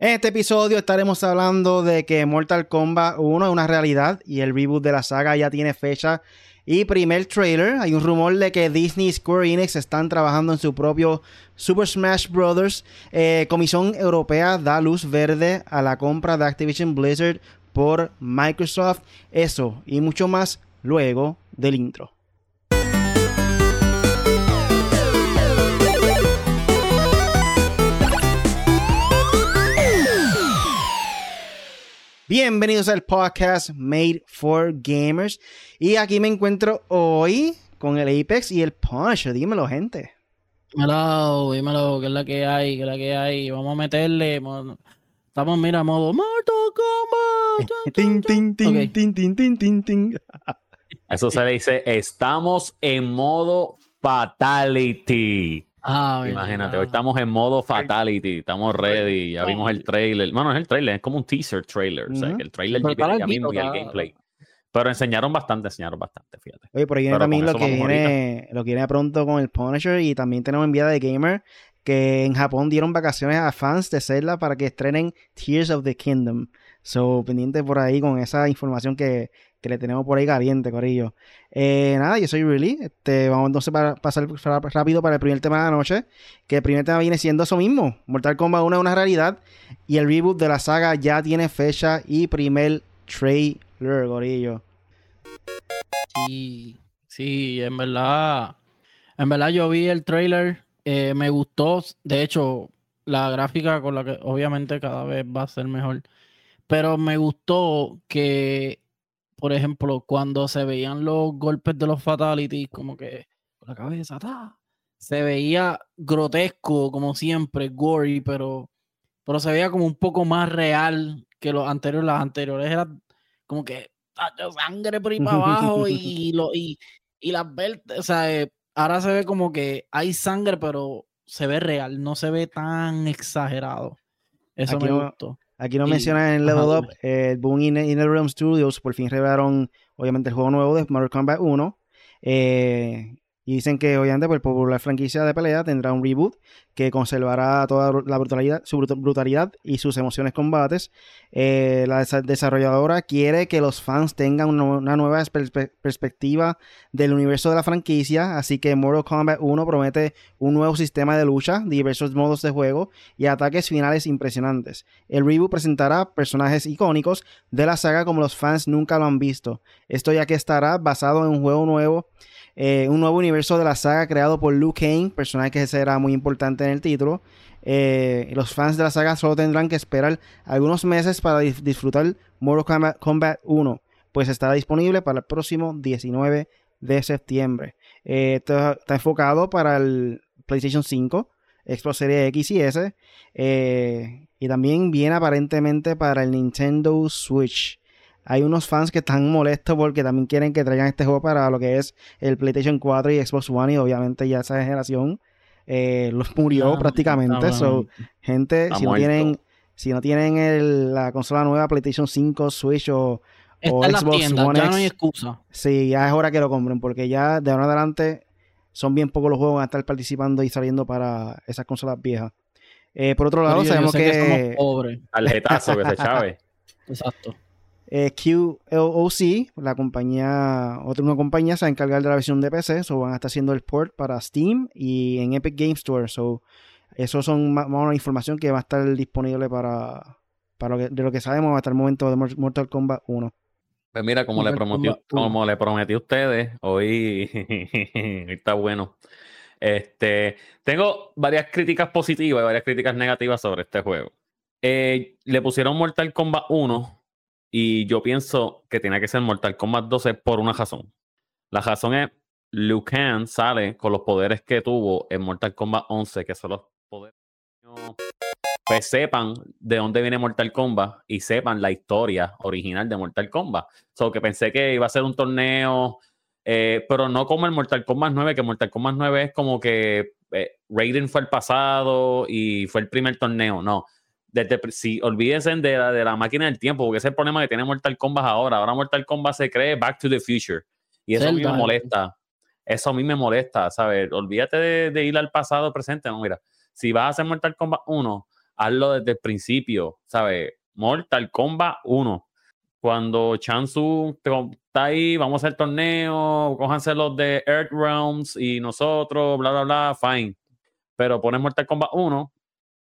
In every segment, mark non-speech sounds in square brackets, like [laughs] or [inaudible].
En este episodio estaremos hablando de que Mortal Kombat 1 es una realidad y el reboot de la saga ya tiene fecha y primer trailer. Hay un rumor de que Disney y Square Enix están trabajando en su propio Super Smash Bros. Eh, Comisión Europea da luz verde a la compra de Activision Blizzard por Microsoft. Eso y mucho más luego del intro. Bienvenidos al podcast Made for Gamers. Y aquí me encuentro hoy con el Apex y el Punch. Dímelo, gente. Dímelo, dímelo, que es la que hay, que es la que hay. Vamos a meterle. Estamos, mira, modo Mortal Kombat. [laughs] tin, tin, tin, tin, tin, tin, tin, tin. Eso se le dice, estamos en modo fatality. Ah. Imagínate, hoy estamos en modo fatality, estamos ready, ya vimos el trailer. Bueno, es el trailer, es como un teaser trailer. O sea, que el trailer viene ya mismo y el gameplay. Pero enseñaron bastante, enseñaron bastante, fíjate. Oye, por ahí viene Pero también lo que viene, lo que viene pronto con el Punisher y también tenemos enviada de Gamer que en Japón dieron vacaciones a fans de Zelda para que estrenen Tears of the Kingdom. So, pendiente por ahí con esa información que, que le tenemos por ahí caliente, Corillo. Eh, nada, yo soy Really. Este, vamos entonces para pasar rápido para el primer tema de la noche. Que el primer tema viene siendo eso mismo. Mortal Kombat 1 es una realidad. Y el reboot de la saga ya tiene fecha y primer trailer, Corillo. Sí, sí, en verdad. En verdad, yo vi el trailer. eh, me gustó. De hecho, la gráfica con la que obviamente cada vez va a ser mejor. Pero me gustó que, por ejemplo, cuando se veían los golpes de los fatalities, como que con la cabeza, ¡ta! se veía grotesco, como siempre, gory, pero, pero se veía como un poco más real que los anteriores. Las anteriores eran como que tacho, sangre por ahí para abajo [laughs] y, lo, y, y las vértebras, o sea, eh, ahora se ve como que hay sangre, pero se ve real, no se ve tan exagerado. Eso Aquí me gustó. Aquí nos Y- mencionan en Level ajá, Up, eh, Boom Inner Realm Studios por fin revelaron obviamente el juego nuevo de Mortal Kombat 1. eh, y dicen que obviamente por popular franquicia de pelea tendrá un reboot que conservará toda la brutalidad, su brut- brutalidad y sus emociones combates. Eh, la desa- desarrolladora quiere que los fans tengan una, nueva perspe- perspectiva del universo de la franquicia, así que Mortal Kombat 1 promete un nuevo sistema de lucha, diversos modos de juego y ataques finales impresionantes. El reboot presentará personajes icónicos de la saga como los fans nunca lo han visto. Esto ya que estará basado en un juego nuevo, eh, un nuevo universo de la saga creado por Liu Kang, personaje que será muy importante en el título. Eh, los fans de la saga solo tendrán que esperar algunos meses para disfrutar Mortal Kombat, Kombat 1, pues estará disponible para el próximo 19 de septiembre. Eh, esto está enfocado para el PlayStation 5, Xbox Series X y S. eh, y también viene aparentemente para el Nintendo Switch. Hay unos fans que están molestos porque también quieren que traigan este juego para lo que es el PlayStation 4 y Xbox One. Y obviamente ya esa generación eh, los murió Ah, prácticamente. So, gente, Está si no tienen, si no tienen el- la consola nueva PlayStation 5, Switch o, Xbox One ya X. no hay excusa. Sí, ya es hora que lo compren, porque ya de ahora en adelante son bien pocos los juegos que van a estar participando y saliendo para esas consolas viejas. Eh, por otro lado, yo sabemos sé que somos que, pobres. Tarjetazo que se chave. [laughs] Exacto. Eh, QLOC, la compañía, otra una compañía, se va a encargar de la versión de PC, so van a estar haciendo el port para Steam y en Epic Game Store. So, eso son más, más una información que va a estar disponible para, para lo que- de lo que sabemos hasta el momento de Mor- Mortal Kombat 1. Pues mira, como le, Mortal uno. como le prometí a ustedes, hoy hoy [laughs] está bueno. Este, tengo varias críticas positivas y varias críticas negativas sobre este juego. Eh, le pusieron Mortal Kombat 1 y yo pienso que tiene que ser Mortal Kombat 12 por una razón. La razón es Liu Kang sale con los poderes que tuvo en Mortal Kombat 11, que son los poderes pues sepan de dónde viene Mortal Kombat y sepan la historia original de Mortal Kombat. So que pensé que iba a ser un torneo, eh, pero no como el Mortal Kombat 9, que Mortal Kombat 9 es como que eh, Raiden fue el pasado y fue el primer torneo. No. Desde, si olvídense de la, de la máquina del tiempo, porque ese es el problema que tiene Mortal Kombat ahora. Ahora Mortal Kombat se cree Back to the Future. Y eso a mí me molesta. Eso a mí me molesta, ¿sabes? Olvídate de, de ir al pasado presente. No, mira, si vas a hacer Mortal Kombat 1, hazlo desde el principio, ¿sabes? Mortal Kombat 1. Cuando Chansu está ahí, vamos a hacer torneo, cójanse los de Earth Realms y nosotros, bla, bla, bla, fine. Pero pones Mortal Kombat 1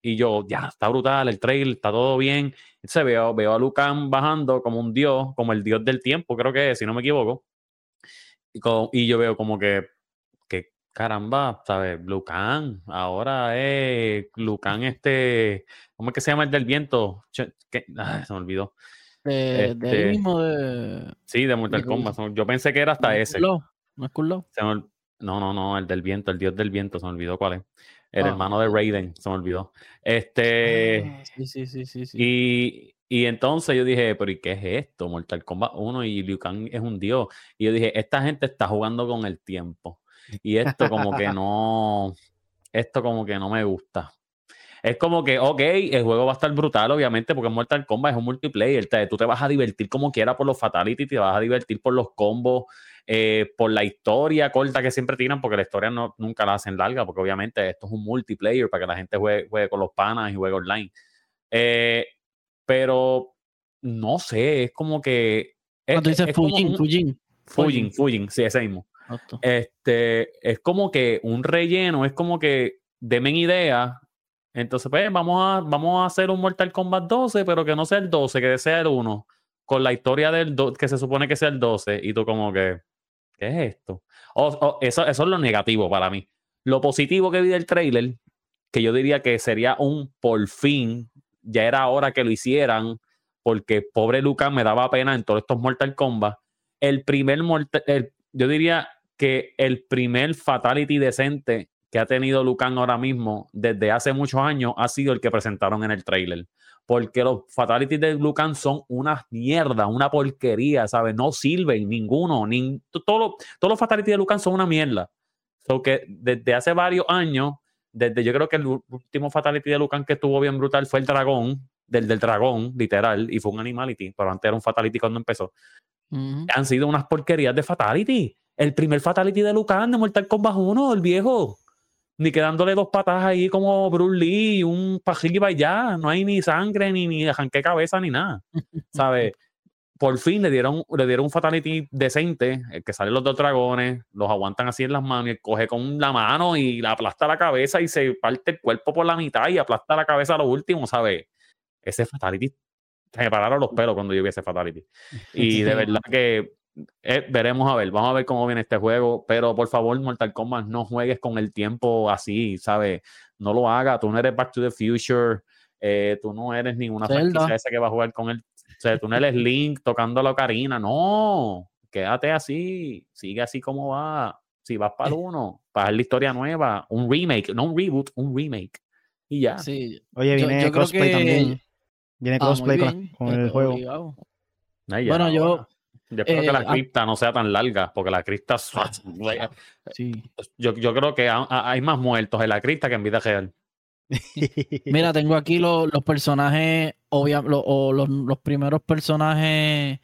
y yo, ya, está brutal, el trail, está todo bien. Entonces veo, veo a Lucan bajando como un dios, como el dios del tiempo, creo que es, si no me equivoco. Y, y yo veo como que, que caramba, ¿sabes? Lucan, ahora es Lucan este, ¿cómo es que se llama el del viento? ¿Qué? Ay, se me olvidó. De, Este, mismo de. Sí, de Mortal de- Kombat. Yo pensé que era hasta ¿No es ese. ¿No es? Se me No, no, no, el del viento, el dios del viento, se me olvidó cuál es. El Ah. hermano de Raiden, se me olvidó. Este. Ah, sí, sí, sí, sí. sí. Y, y entonces yo dije, pero ¿y qué es esto? Mortal Kombat 1 y Liu Kang es un dios. Y yo dije, esta gente está jugando con el tiempo. Y esto como que [laughs] no, esto como que no me gusta. Es como que, ok, el juego va a estar brutal, obviamente, porque Mortal Kombat es un multiplayer. te- tú te vas a divertir como quiera por los fatalities, te vas a divertir por los combos, eh, por la historia corta que siempre tiran, porque la historia no, nunca la hacen larga, porque obviamente esto es un multiplayer para que la gente juegue, juegue con los panas y juegue online. Eh, pero no sé, es como que. Es, Cuando dices Fujin, Fujin. Fujin, Fujin, sí, ese mismo. Este, es como que un relleno, es como que demen idea. Entonces, pues vamos a, vamos a hacer un Mortal Kombat 12, pero que no sea el 12, que sea el 1, con la historia del do- que se supone que sea el 12, y tú como que, ¿qué es esto? O- o- eso, eso es lo negativo para mí. Lo positivo que vi del trailer, que yo diría que sería un por fin, ya era hora que lo hicieran, porque pobre Lucas me daba pena en todos estos Mortal Kombat. El primer Mortal, el- yo diría que el primer Fatality decente que ha tenido Lucan ahora mismo desde hace muchos años ha sido el que presentaron en el trailer. Porque los Fatalities de Lucan son una mierda, una porquería, ¿sabes? No sirven ninguno. Ni, todos los todos los Fatalities de Lucan son una mierda. So que desde hace varios años, desde yo creo que el último Fatality de Lucan que estuvo bien brutal fue el dragón, del, del dragón, literal, y fue un Animality, pero antes era un Fatality cuando empezó han sido unas porquerías de Fatality. El primer Fatality de Lucan de Mortal Kombat 1, el viejo. Ni quedándole dos patas ahí como Bruce Lee un pajillo y ya. No hay ni sangre, ni, ni arranqué cabeza, ni nada. ¿Sabes? [laughs] Por fin le dieron, le dieron un Fatality decente, el que salen los dos dragones, los aguantan así en las manos y coge con la mano y le aplasta la cabeza y se parte el cuerpo por la mitad y aplasta la cabeza a lo último, ¿sabes? Ese Fatality, se me pararon los pelos cuando yo vi ese Fatality. [laughs] Y de verdad que eh, veremos a ver, vamos a ver cómo viene este juego, pero por favor, Mortal Kombat, no juegues con el tiempo así, ¿sabes? No lo hagas, tú no eres Back to the Future, eh, tú no eres ninguna Zelda. franquicia esa que va a jugar con él, o sea, tú no eres Link tocando la ocarina, no, quédate así, sigue así como va, si vas para el uno, para la historia nueva, un remake, no un reboot, un remake, y ya. Sí. Oye, viene yo que- también. Viene Ah, muy crossplay con, eh, el juego. obligado. Ahí ya, Bueno, yo- espero que eh, la ah- cripta no sea tan larga, porque la cripta. [laughs] [laughs] Sí. Yo, yo creo que ha- ha- hay más muertos en la cripta que en vida real. [laughs] Mira, tengo aquí lo- los personajes, obvia- lo- o los, los primeros personajes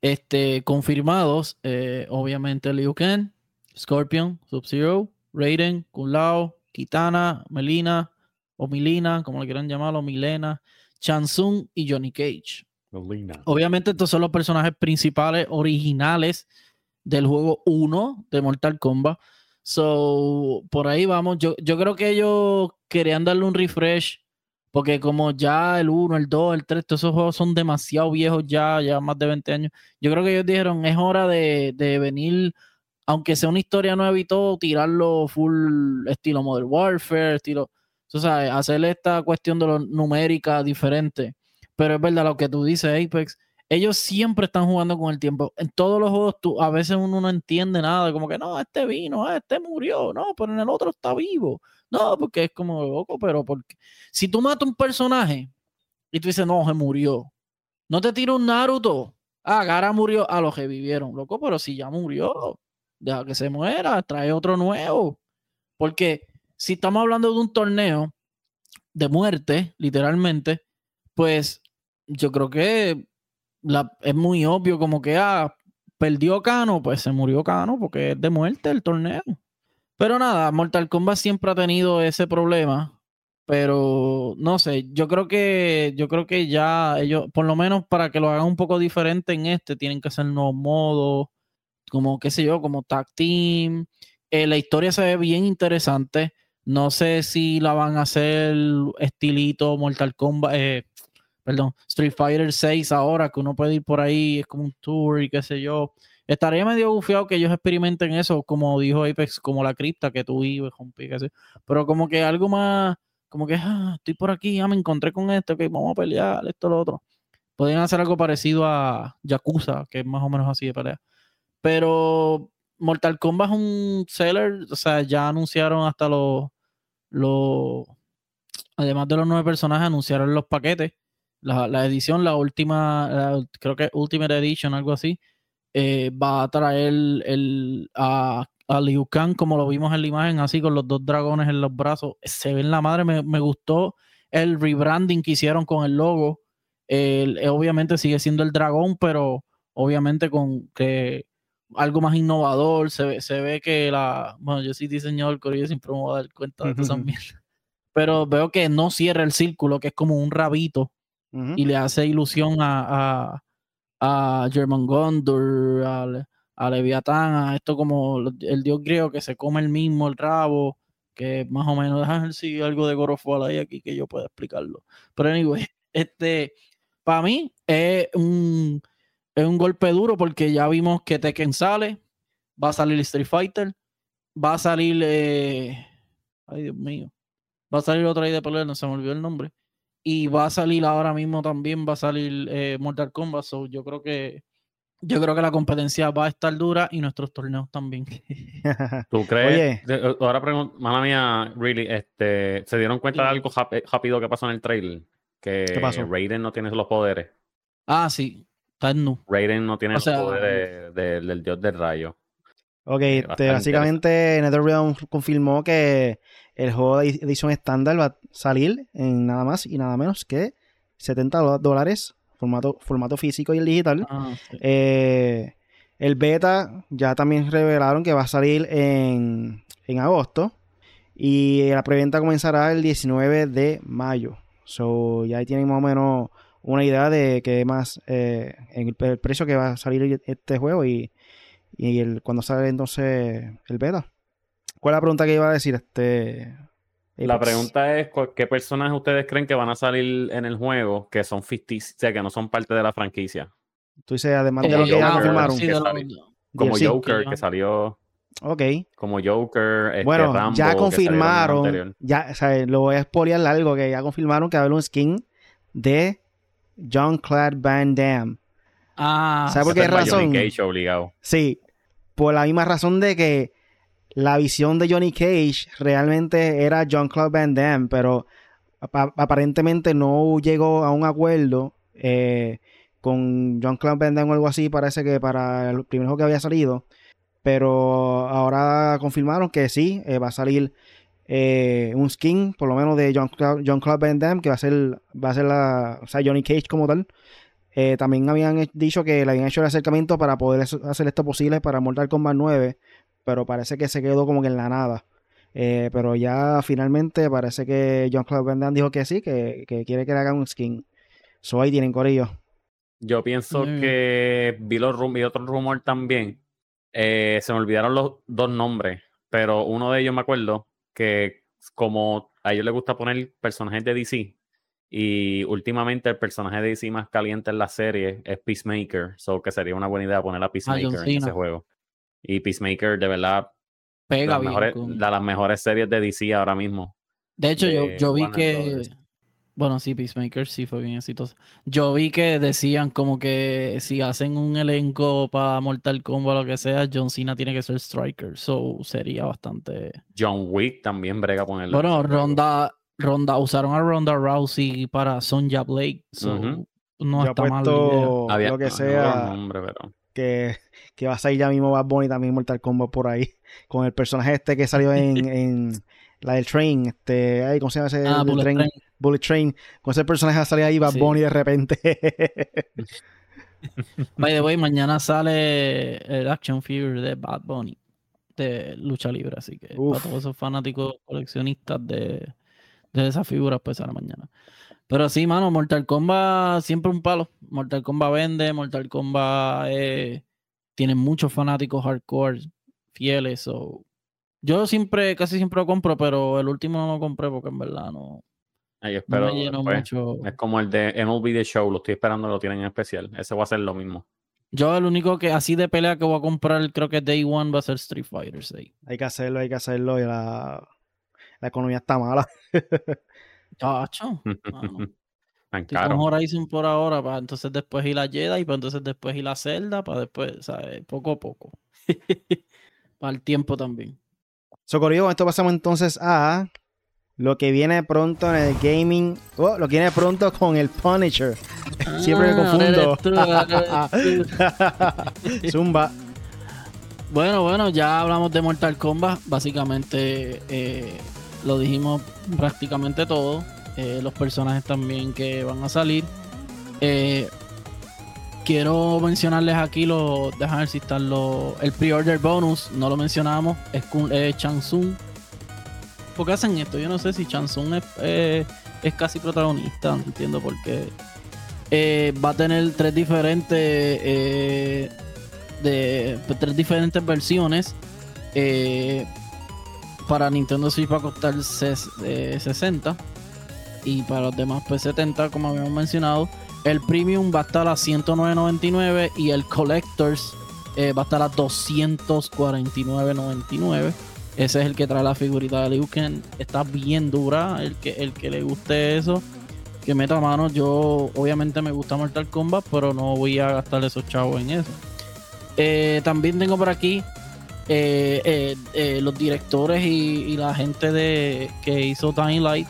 este, confirmados. eh, obviamente Liu Kang, Scorpion, Sub-Zero, Raiden, Kung Lao, Kitana, Melina, o Milina, como le quieran llamarlo, Milena, Chansung y Johnny Cage. Obviamente estos son los personajes principales originales del juego 1 de Mortal Kombat. So, por ahí vamos. Yo, yo creo que ellos querían darle un refresh. Porque como ya el 1, el 2, el 3, todos esos juegos son demasiado viejos ya, ya más de 20 años. Yo creo que ellos dijeron, es hora de, de venir, aunque sea una historia nueva y todo, tirarlo full estilo Modern Warfare, estilo, tú sabes, hacerle esta cuestión de lo numérica diferente. Pero es verdad lo que tú dices, Apex. Ellos siempre están jugando con el tiempo. En todos los juegos, tú, a veces uno no entiende nada. Como que no, este vino, ah, este murió. No, pero en el otro está vivo. No, porque es como loco, pero porque si tú matas un personaje y tú dices, no, se murió. No te tira un Naruto. Ah, Gara murió. Ah, lo revivieron. Loco, pero si ya murió, deja que se muera, trae otro nuevo. Porque si estamos hablando de un torneo de muerte, literalmente, pues yo creo que la, es muy obvio como que, ah, perdió Cano, pues se murió Cano porque es de muerte el torneo. Pero nada, Mortal Kombat siempre ha tenido ese problema pero no sé, yo creo que yo creo que ya ellos, por lo menos para que lo hagan un poco diferente en este, tienen que hacer nuevos modos, como qué sé yo, como tag team. Eh, la historia se ve bien interesante. No sé si la van a hacer estilito Mortal Kombat, eh, perdón, Street Fighter 6 ahora, que uno puede ir por ahí, es como un tour y qué sé yo. Estaría medio bufiado que ellos experimenten eso, como dijo Apex, como la cripta que tú vives, pero como que algo más como que ah, estoy por aquí, ya me encontré con esto, que vamos a pelear, esto, lo otro. Podrían hacer algo parecido a Yakuza, que es más o menos así de pelea. Pero Mortal Kombat es un seller, o sea, ya anunciaron hasta los, los además de los nueve personajes, anunciaron los paquetes. La, edición, la última, creo que Ultimate Edition, algo así, eh, va a traer el, a a Liu Kang, como lo vimos en la imagen, así con los dos dragones en los brazos. Se ve en la madre, me, gustó el rebranding que hicieron con el logo. Eh, obviamente sigue siendo el dragón, pero obviamente con que algo más innovador. Se ve, se ve que la. Bueno, yo sí diseñador, pero yo siempre me voy a dar cuenta de eso también. Pero veo que no cierra el círculo, que es como un rabito. Y le hace ilusión a, a, a German Gondor, al, a Leviatán, a esto como el dios griego que se come el mismo el rabo, que más o menos, deja si algo de Gorofal ahí aquí que yo pueda explicarlo. Pero anyway, [laughs] este, para mí es un, es un golpe duro porque ya vimos que Tekken sale, va a salir Street Fighter, va a salir, eh, ay Dios mío, va a salir otra ahí de pelea, no se me olvidó el nombre, y va a salir ahora mismo también, va a salir eh, Mortal Kombat, so yo creo que yo creo que la competencia va a estar dura y nuestros torneos también. [laughs] [laughs] ¿Tú crees? Oye. Ahora pregunto, mala mía, really, este, ¿se dieron cuenta de algo rápido que pasó en el trailer? Que Raiden no tiene los poderes. Ah, sí, está en Raiden no tiene los poderes del dios del rayo. Ok, este, básicamente NetherRealm confirmó que el juego de edición estándar va a salir en nada más y nada menos que 70 dólares formato, formato físico y el digital. Ah, eh, el beta ya también revelaron que va a salir en, agosto. Y la preventa comenzará el 19 de mayo. So, ya ahí tienen más o menos una idea de qué más eh, el, precio que va a salir este juego y, y el, cuando sale entonces el beta. ¿Cuál es la pregunta que iba a decir? Este, la pregunta es, ¿qué personajes ustedes creen que van a salir en el juego que son ficticios, o sea, que no son parte de la franquicia? Tú dices, además de lo que ya confirmaron. como Joker, que salió... Ok. Como Joker, este, Bueno, ya confirmaron, ya, o sea, lo voy a spoilear algo, que ya confirmaron que va a haber un skin de John Clad Van Damme. Ah. ¿Sabes por qué razón? obligado. Sí, por la misma razón de que la visión de Johnny Cage realmente era John Claude Van Damme, pero aparentemente no llegó a un acuerdo eh, con John Claude Van Damme o algo así, parece que para el primer juego que había salido. Pero ahora confirmaron que sí, eh, va a salir eh, un skin, por lo menos de John, Claude Van Damme, que va a ser, va a ser la, o sea, Johnny Cage como tal. también habían dicho que le habían hecho el acercamiento para poder hacer esto posible para Mortal Kombat 9 pero parece que se quedó como que en la nada. Eh, pero ya finalmente parece que John Claude Van Damme dijo que sí, que, quiere que le hagan un skin. So ahí tienen corillo. Yo pienso que vi, los vi otro rumor también. Eh, se me olvidaron los dos nombres, pero uno de ellos me acuerdo que como a ellos les gusta poner personajes de DC y últimamente el personaje de DC más caliente en la serie es Peacemaker, so que sería una buena idea poner a Peacemaker en ese juego. Y Peacemaker, de verdad, pega de las mejores series de DC ahora mismo. De hecho, yo, yo vi que. Bueno, sí, Peacemaker sí fue bien exitoso. Yo vi que decían como que si hacen un elenco para Mortal Kombat o lo que sea, John Cena tiene que ser Striker. So sería bastante. John Wick también brega con él. Bueno, Ronda, Ronda, usaron a Ronda Rousey para Sonja Blake. So no está mal. lo que sea. Que que va a salir ya mismo Bad Bunny también Mortal Kombat por ahí. Con el personaje este que salió en, [laughs] en la del Train. Este, ay, ¿Cómo se llama ese? Ah, Bullet train, Bullet Train. Con ese personaje va a salir ahí Bad Bunny de repente. [laughs] By the way, mañana sale el Action Figure de Bad Bunny de lucha libre. Así que para todos esos fanáticos coleccionistas de, de esas figuras pues a la mañana. Pero sí, mano, Mortal Kombat siempre un palo. Mortal Kombat vende, Mortal Kombat eh, tiene muchos fanáticos hardcore fieles. o Yo siempre, casi siempre lo compro, pero el último no lo compré porque en verdad no. Ay, espero, mucho. Es como el de MLB The Show, lo estoy esperando, lo tienen en especial. Ese va a ser lo mismo. Yo el único que así de pelea que voy a comprar, creo que Day One va a ser Street Fighter 6. Hay que hacerlo, hay que hacerlo. Y la, la economía está mala. [laughs] Chacho. Estoy con Horizon por ahora, para entonces después ir a Jedi, para entonces después ir a Zelda, para después, ¿sabes? Poco a poco. [laughs] para el tiempo también. Socorrido, esto pasamos entonces a lo que viene pronto en el gaming. Oh, lo que viene pronto con el Punisher. [laughs] Siempre me ah, confundo. [laughs] Zumba. Bueno, bueno, ya hablamos de Mortal Kombat. Básicamente eh, lo dijimos prácticamente todo. Eh, los personajes también que van a salir. Eh, quiero mencionarles aquí los. Déjame ver si están los. El pre-order bonus, no lo mencionamos. Es, es Chansung. ¿Por qué hacen esto? Yo no sé si Chansung es, eh, es casi protagonista. No entiendo por qué. va a tener tres diferentes. de tres diferentes versiones. Para Nintendo Switch va a costar 60 y para los demás P70, como habíamos mencionado, el Premium va a estar a 109.99 y el Collectors eh, va a estar a 249.99. Ese es el que trae la figurita de Liu. Está bien dura. El que, el que le guste eso, que meta mano. Yo, obviamente, me gusta Mortal Kombat, pero no voy a gastar esos chavos en eso. Eh, también tengo por aquí eh, los directores y, la gente de que hizo Time Light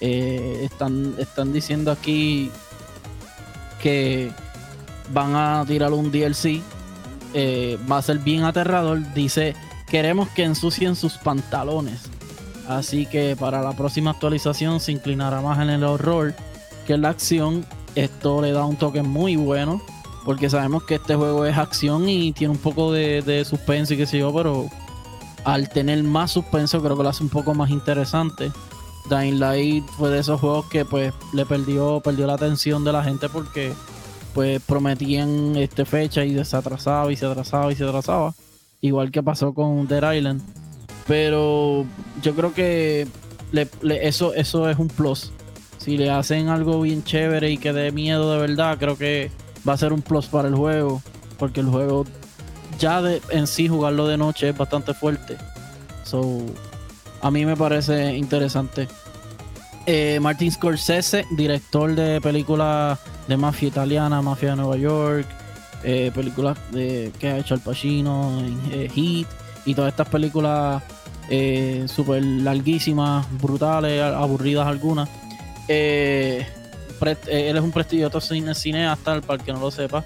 eh, están, están diciendo aquí que van a tirar un DLC. Eh, va a ser bien aterrador. Dice, queremos que ensucien sus pantalones. Así que para la próxima actualización se inclinará más en el horror que en la acción. Esto le da un toque muy bueno. Porque sabemos que este juego es acción y tiene un poco de, de suspenso y qué sé yo. Pero al tener más suspenso creo que lo hace un poco más interesante. Dying Light fue de esos juegos que pues le perdió, perdió la atención de la gente porque pues prometían este fecha y se atrasaba y se atrasaba y se atrasaba. Igual que pasó con Dead Island. Pero yo creo que eso, eso es un plus. Si le hacen algo bien chévere y que dé miedo de verdad, creo que va a ser un plus para el juego. Porque el juego ya de, en sí jugarlo de noche es bastante fuerte. So, a mí me parece interesante. Eh, Martin Scorsese, director de películas de mafia italiana, mafia de Nueva York, eh, películas de, que ha hecho Al Pacino, eh, Heat y todas estas películas eh, súper larguísimas, brutales, aburridas algunas. Él es un prestigioso cine, cineasta, para el que no lo sepa.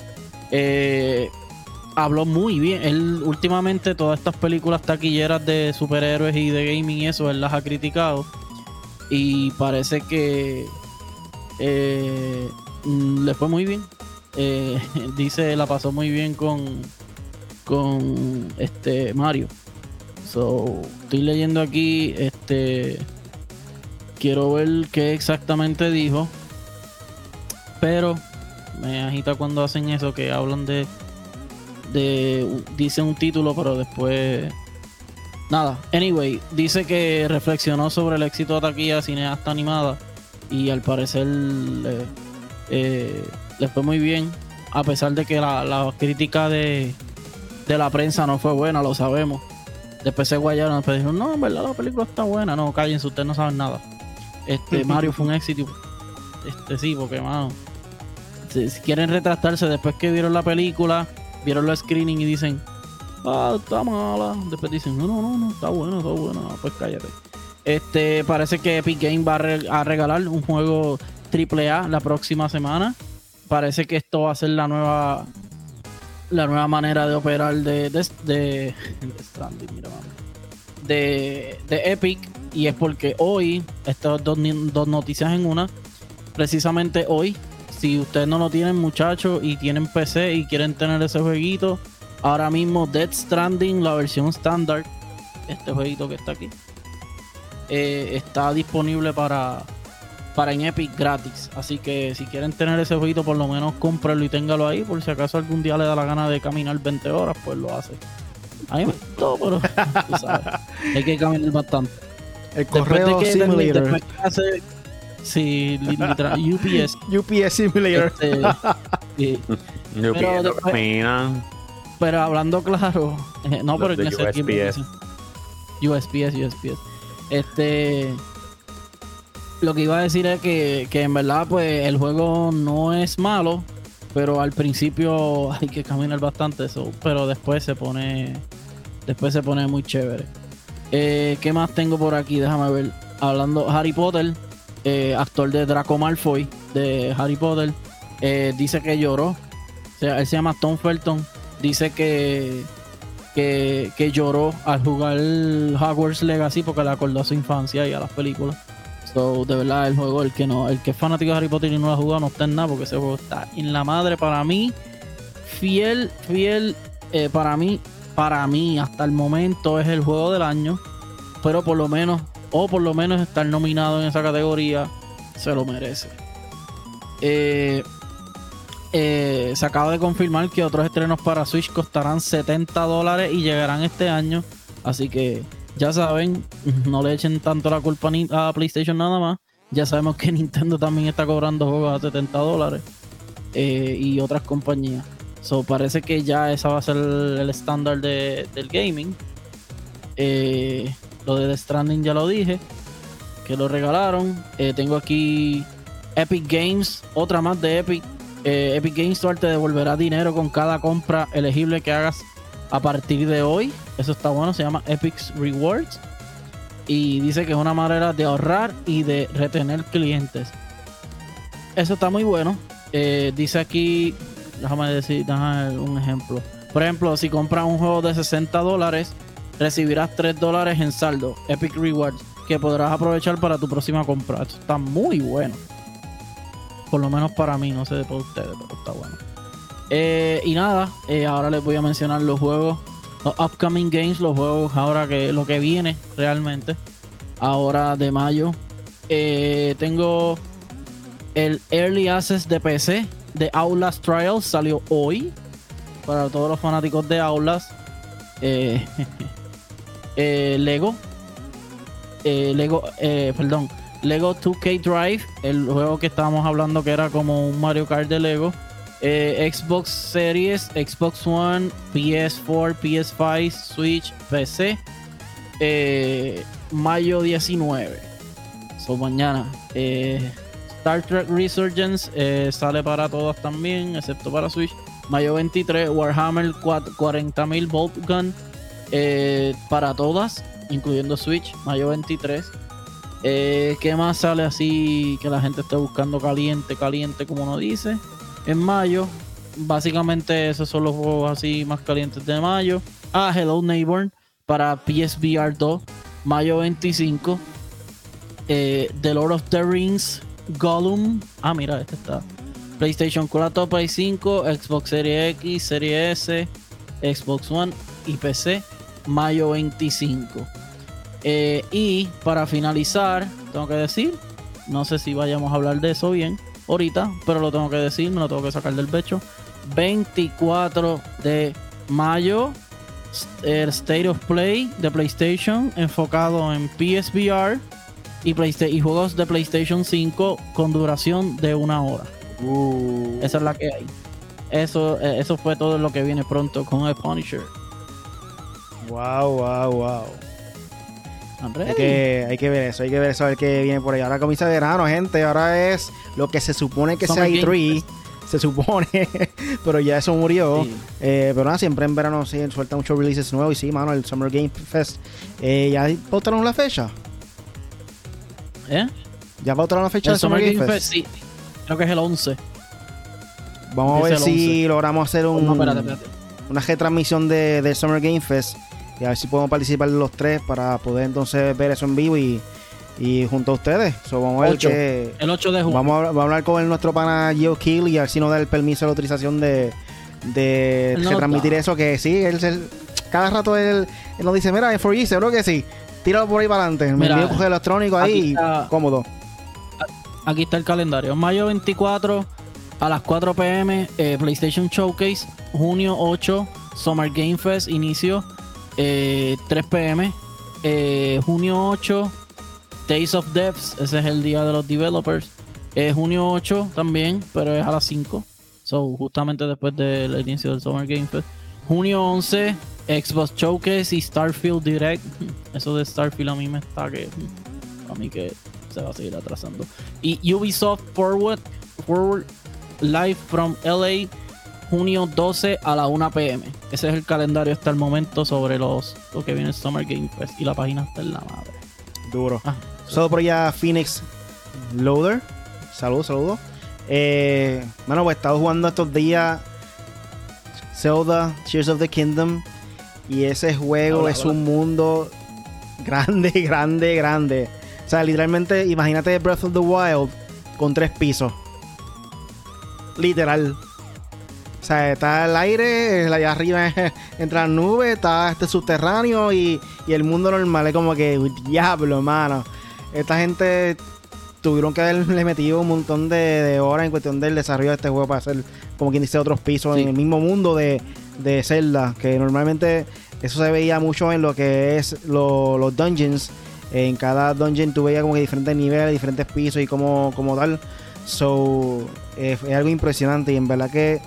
habló muy bien. Él últimamente todas estas películas taquilleras de superhéroes y de gaming y eso, él las ha criticado. Y parece que eh, le fue muy bien. Eh, [laughs] dice, la pasó muy bien con, con este Mario. So, estoy leyendo aquí, este, quiero ver qué exactamente dijo. Pero me agita cuando hacen eso, que hablan de, de, dicen un título, pero después Nada, anyway, dice que reflexionó sobre el éxito de taquilla cineasta animada y al parecer eh, le fue muy bien, a pesar de que la, crítica de, la prensa no fue buena, lo sabemos. Después se guayaron, después dijeron, no, en verdad la película está buena, no, cállense, ustedes no saben nada. Este, [laughs] Mario fue un éxito. Este sí, porque mano, quieren retractarse después que vieron la película, vieron los screening y dicen, ah, está mala. Después dicen, no, no, no, no, está bueno, está bueno. Ah, pues cállate. Este, parece que Epic Game va a, regalar un juego AAA la próxima semana. Parece que esto va a ser la nueva la nueva manera de operar de de, de, [laughs] de, de Epic y es porque hoy estas dos, dos noticias en una precisamente hoy si ustedes no lo tienen muchachos y tienen PC y quieren tener ese jueguito Ahora mismo Dead Stranding, la versión estándar, este jueguito que está aquí, eh, está disponible para, para en Epic gratis. Así que si quieren tener ese jueguito, por lo menos cómpralo y téngalo ahí. Por si acaso algún día le da la gana de caminar 20 horas, pues lo hace. A mí me gustó, pero tú sabes, [laughs] hay que caminar bastante. El Después correo de que, simulator. después que hace- sí, literal, UPS. [laughs] UPS simulator. este, sí. Yo [laughs] Pero después- hablando claro, eh, no, pero en ese tiempo USPS. USPS, USPS. Este. Lo que iba a decir es que, que en verdad, pues el juego no es malo, pero al principio [laughs] hay que caminar bastante eso, pero después se pone. Después se pone muy chévere. Eh, ¿Qué más tengo por aquí? Déjame ver. Hablando Harry Potter, eh, actor de Draco Malfoy de Harry Potter, eh, dice que lloró. Él se llama Tom Felton. Dice que, que, que lloró al jugar Hogwarts Legacy porque le acordó a su infancia y a las películas. So, de verdad, el juego, el que no, el que es fanático de Harry Potter y no lo ha jugado, no está en nada porque ese juego está en la madre para mí. Fiel, fiel, eh, para mí, para mí, hasta el momento es el juego del año. Pero por lo menos, o por lo menos estar nominado en esa categoría, se lo merece. Eh, eh, se acaba de confirmar que otros estrenos para Switch costarán 70 dólares y llegarán este año. Así que ya saben, no le echen tanto la culpa a PlayStation nada más. Ya sabemos que [laughs] Nintendo también está cobrando juegos a 70 dólares eh, y otras compañías. So, parece que ya esa va a ser el, estándar de- del gaming. Lo de The Stranding ya lo dije, que lo regalaron. Eh, tengo aquí Epic Games, otra más de Epic. Eh, Epic Games Store te devolverá dinero con cada compra elegible que hagas a partir de hoy. Eso está bueno, se llama Epic Rewards. Y dice que es una manera de ahorrar y de retener clientes. Eso está muy bueno. Eh, dice aquí, déjame decir, déjame un ejemplo. Por ejemplo, si compras un juego de 60 dólares, recibirás 3 dólares en saldo, Epic Rewards, que podrás aprovechar para tu próxima compra. Esto está muy bueno. Por lo menos para mí, no sé por ustedes, pero está bueno. Eh, y nada, eh, ahora les voy a mencionar los juegos, los upcoming games, los juegos ahora que lo que viene realmente. Ahora de mayo. Eh, tengo el Early Access de PC de Outlast Trials, salió hoy. Para todos los fanáticos de Outlast. [laughs] Eh, Lego. Eh, Lego, eh, perdón. Lego 2K Drive, el juego que estábamos hablando que era como un Mario Kart de Lego. Xbox Series, Xbox One, PS4, PS5, Switch, PC. Mayo 19. So mañana. Star Trek Resurgence sale para todas también, excepto para Switch. Mayo 23, Warhammer 40.000 Bolt Gun eh, para todas, incluyendo Switch. Mayo 23. Eh, ¿Qué más sale así que la gente esté buscando caliente, caliente, como uno dice? En mayo, básicamente esos son los juegos así más calientes de mayo. Ah, Hello Neighbor para PSVR 2, mayo 25. Eh, The Lord of the Rings, Gollum. Ah, mira, este está. PlayStation 4, Play 5, Xbox Series X, Series S, Xbox One y PC, mayo 25. Eh, y para finalizar, tengo que decir, no sé si vayamos a hablar de eso bien ahorita, pero lo tengo que decir, me lo tengo que sacar del pecho. 24 de mayo, el State of Play de PlayStation enfocado en PSVR y, y juegos de PlayStation 5 con duración de una hora. Uh, Esa es la que hay. Eso, eh, eso fue todo lo que viene pronto con el Punisher. Wow, wow, wow. Hay que, hay que ver eso, hay que ver eso, a ver qué viene por ahí. Ahora comienza verano, gente. Ahora es lo que se supone que Summer sea Game E3. Se supone, [laughs] pero ya eso murió. Sí. Eh, pero nada, siempre en verano sí, sueltan muchos releases nuevos. Y sí, mano, el Summer Game Fest. Eh, ¿Ya pautaron la fecha? ¿Eh? ¿Ya pautaron la fecha El del Summer, Game, Fest? Fest, sí. Creo que es el 11. Vamos a ver si logramos hacer un, No, espérate, espérate. una retransmisión de, del Summer Game Fest. Y a ver si podemos participar los tres para poder entonces ver eso en vivo y, y junto a ustedes. So, vamos a ver que. El 8 de junio. Vamos a, vamos a hablar con el- nuestro pana Geo Kill y a ver si nos da el permiso de la autorización de, de Él no da. eso. Que sí, él, se- cada rato él, él nos dice: Mira, es for you, seguro que sí. tíralo por ahí para adelante. Me Mira, envío coger electrónico ahí está- cómodo. Aquí está el calendario. Mayo 24 a las 4 pm, eh, PlayStation Showcase. Junio 8, Summer Game Fest, inicio eh, 3 pm. Eh, junio 8, Days of Devs, ese es el día de los developers. Eh, junio 8 también, pero es a las 5. So, justamente después del inicio del Summer Game. Junio 11, Xbox Showcase y Starfield Direct. [laughs] Eso de Starfield a mí me está que. A mí que se va a seguir atrasando. Y Ubisoft Forward, Forward Live from LA, junio 12 a la 1 pm. Ese es el calendario hasta el momento sobre los lo que viene el Summer Game Fest. Y la página está en la madre. Duro. Ah, Solo por allá Phoenix Loader. Saludos, saludos. Eh, bueno, pues he estado jugando estos días Zelda, Tears of the Kingdom. Y ese juego Hola, es hola. un mundo grande, [laughs] grande, grande. O sea, literalmente, imagínate Breath of the Wild con tres pisos. Literal. O sea, está el aire, allá arriba entra las nubes, está este subterráneo y, y el mundo normal. Es como que, diablo, hermano. Esta gente tuvieron que haberle [laughs] metido un montón de, de horas en cuestión del desarrollo de este juego para hacer, como quien dice, otros pisos Sí. en el mismo mundo de, de Zelda. Que normalmente eso se veía mucho en lo que es lo- los dungeons. En cada dungeon tú veías como que diferentes niveles, diferentes pisos y como, como tal. So, eh, es algo impresionante y en verdad que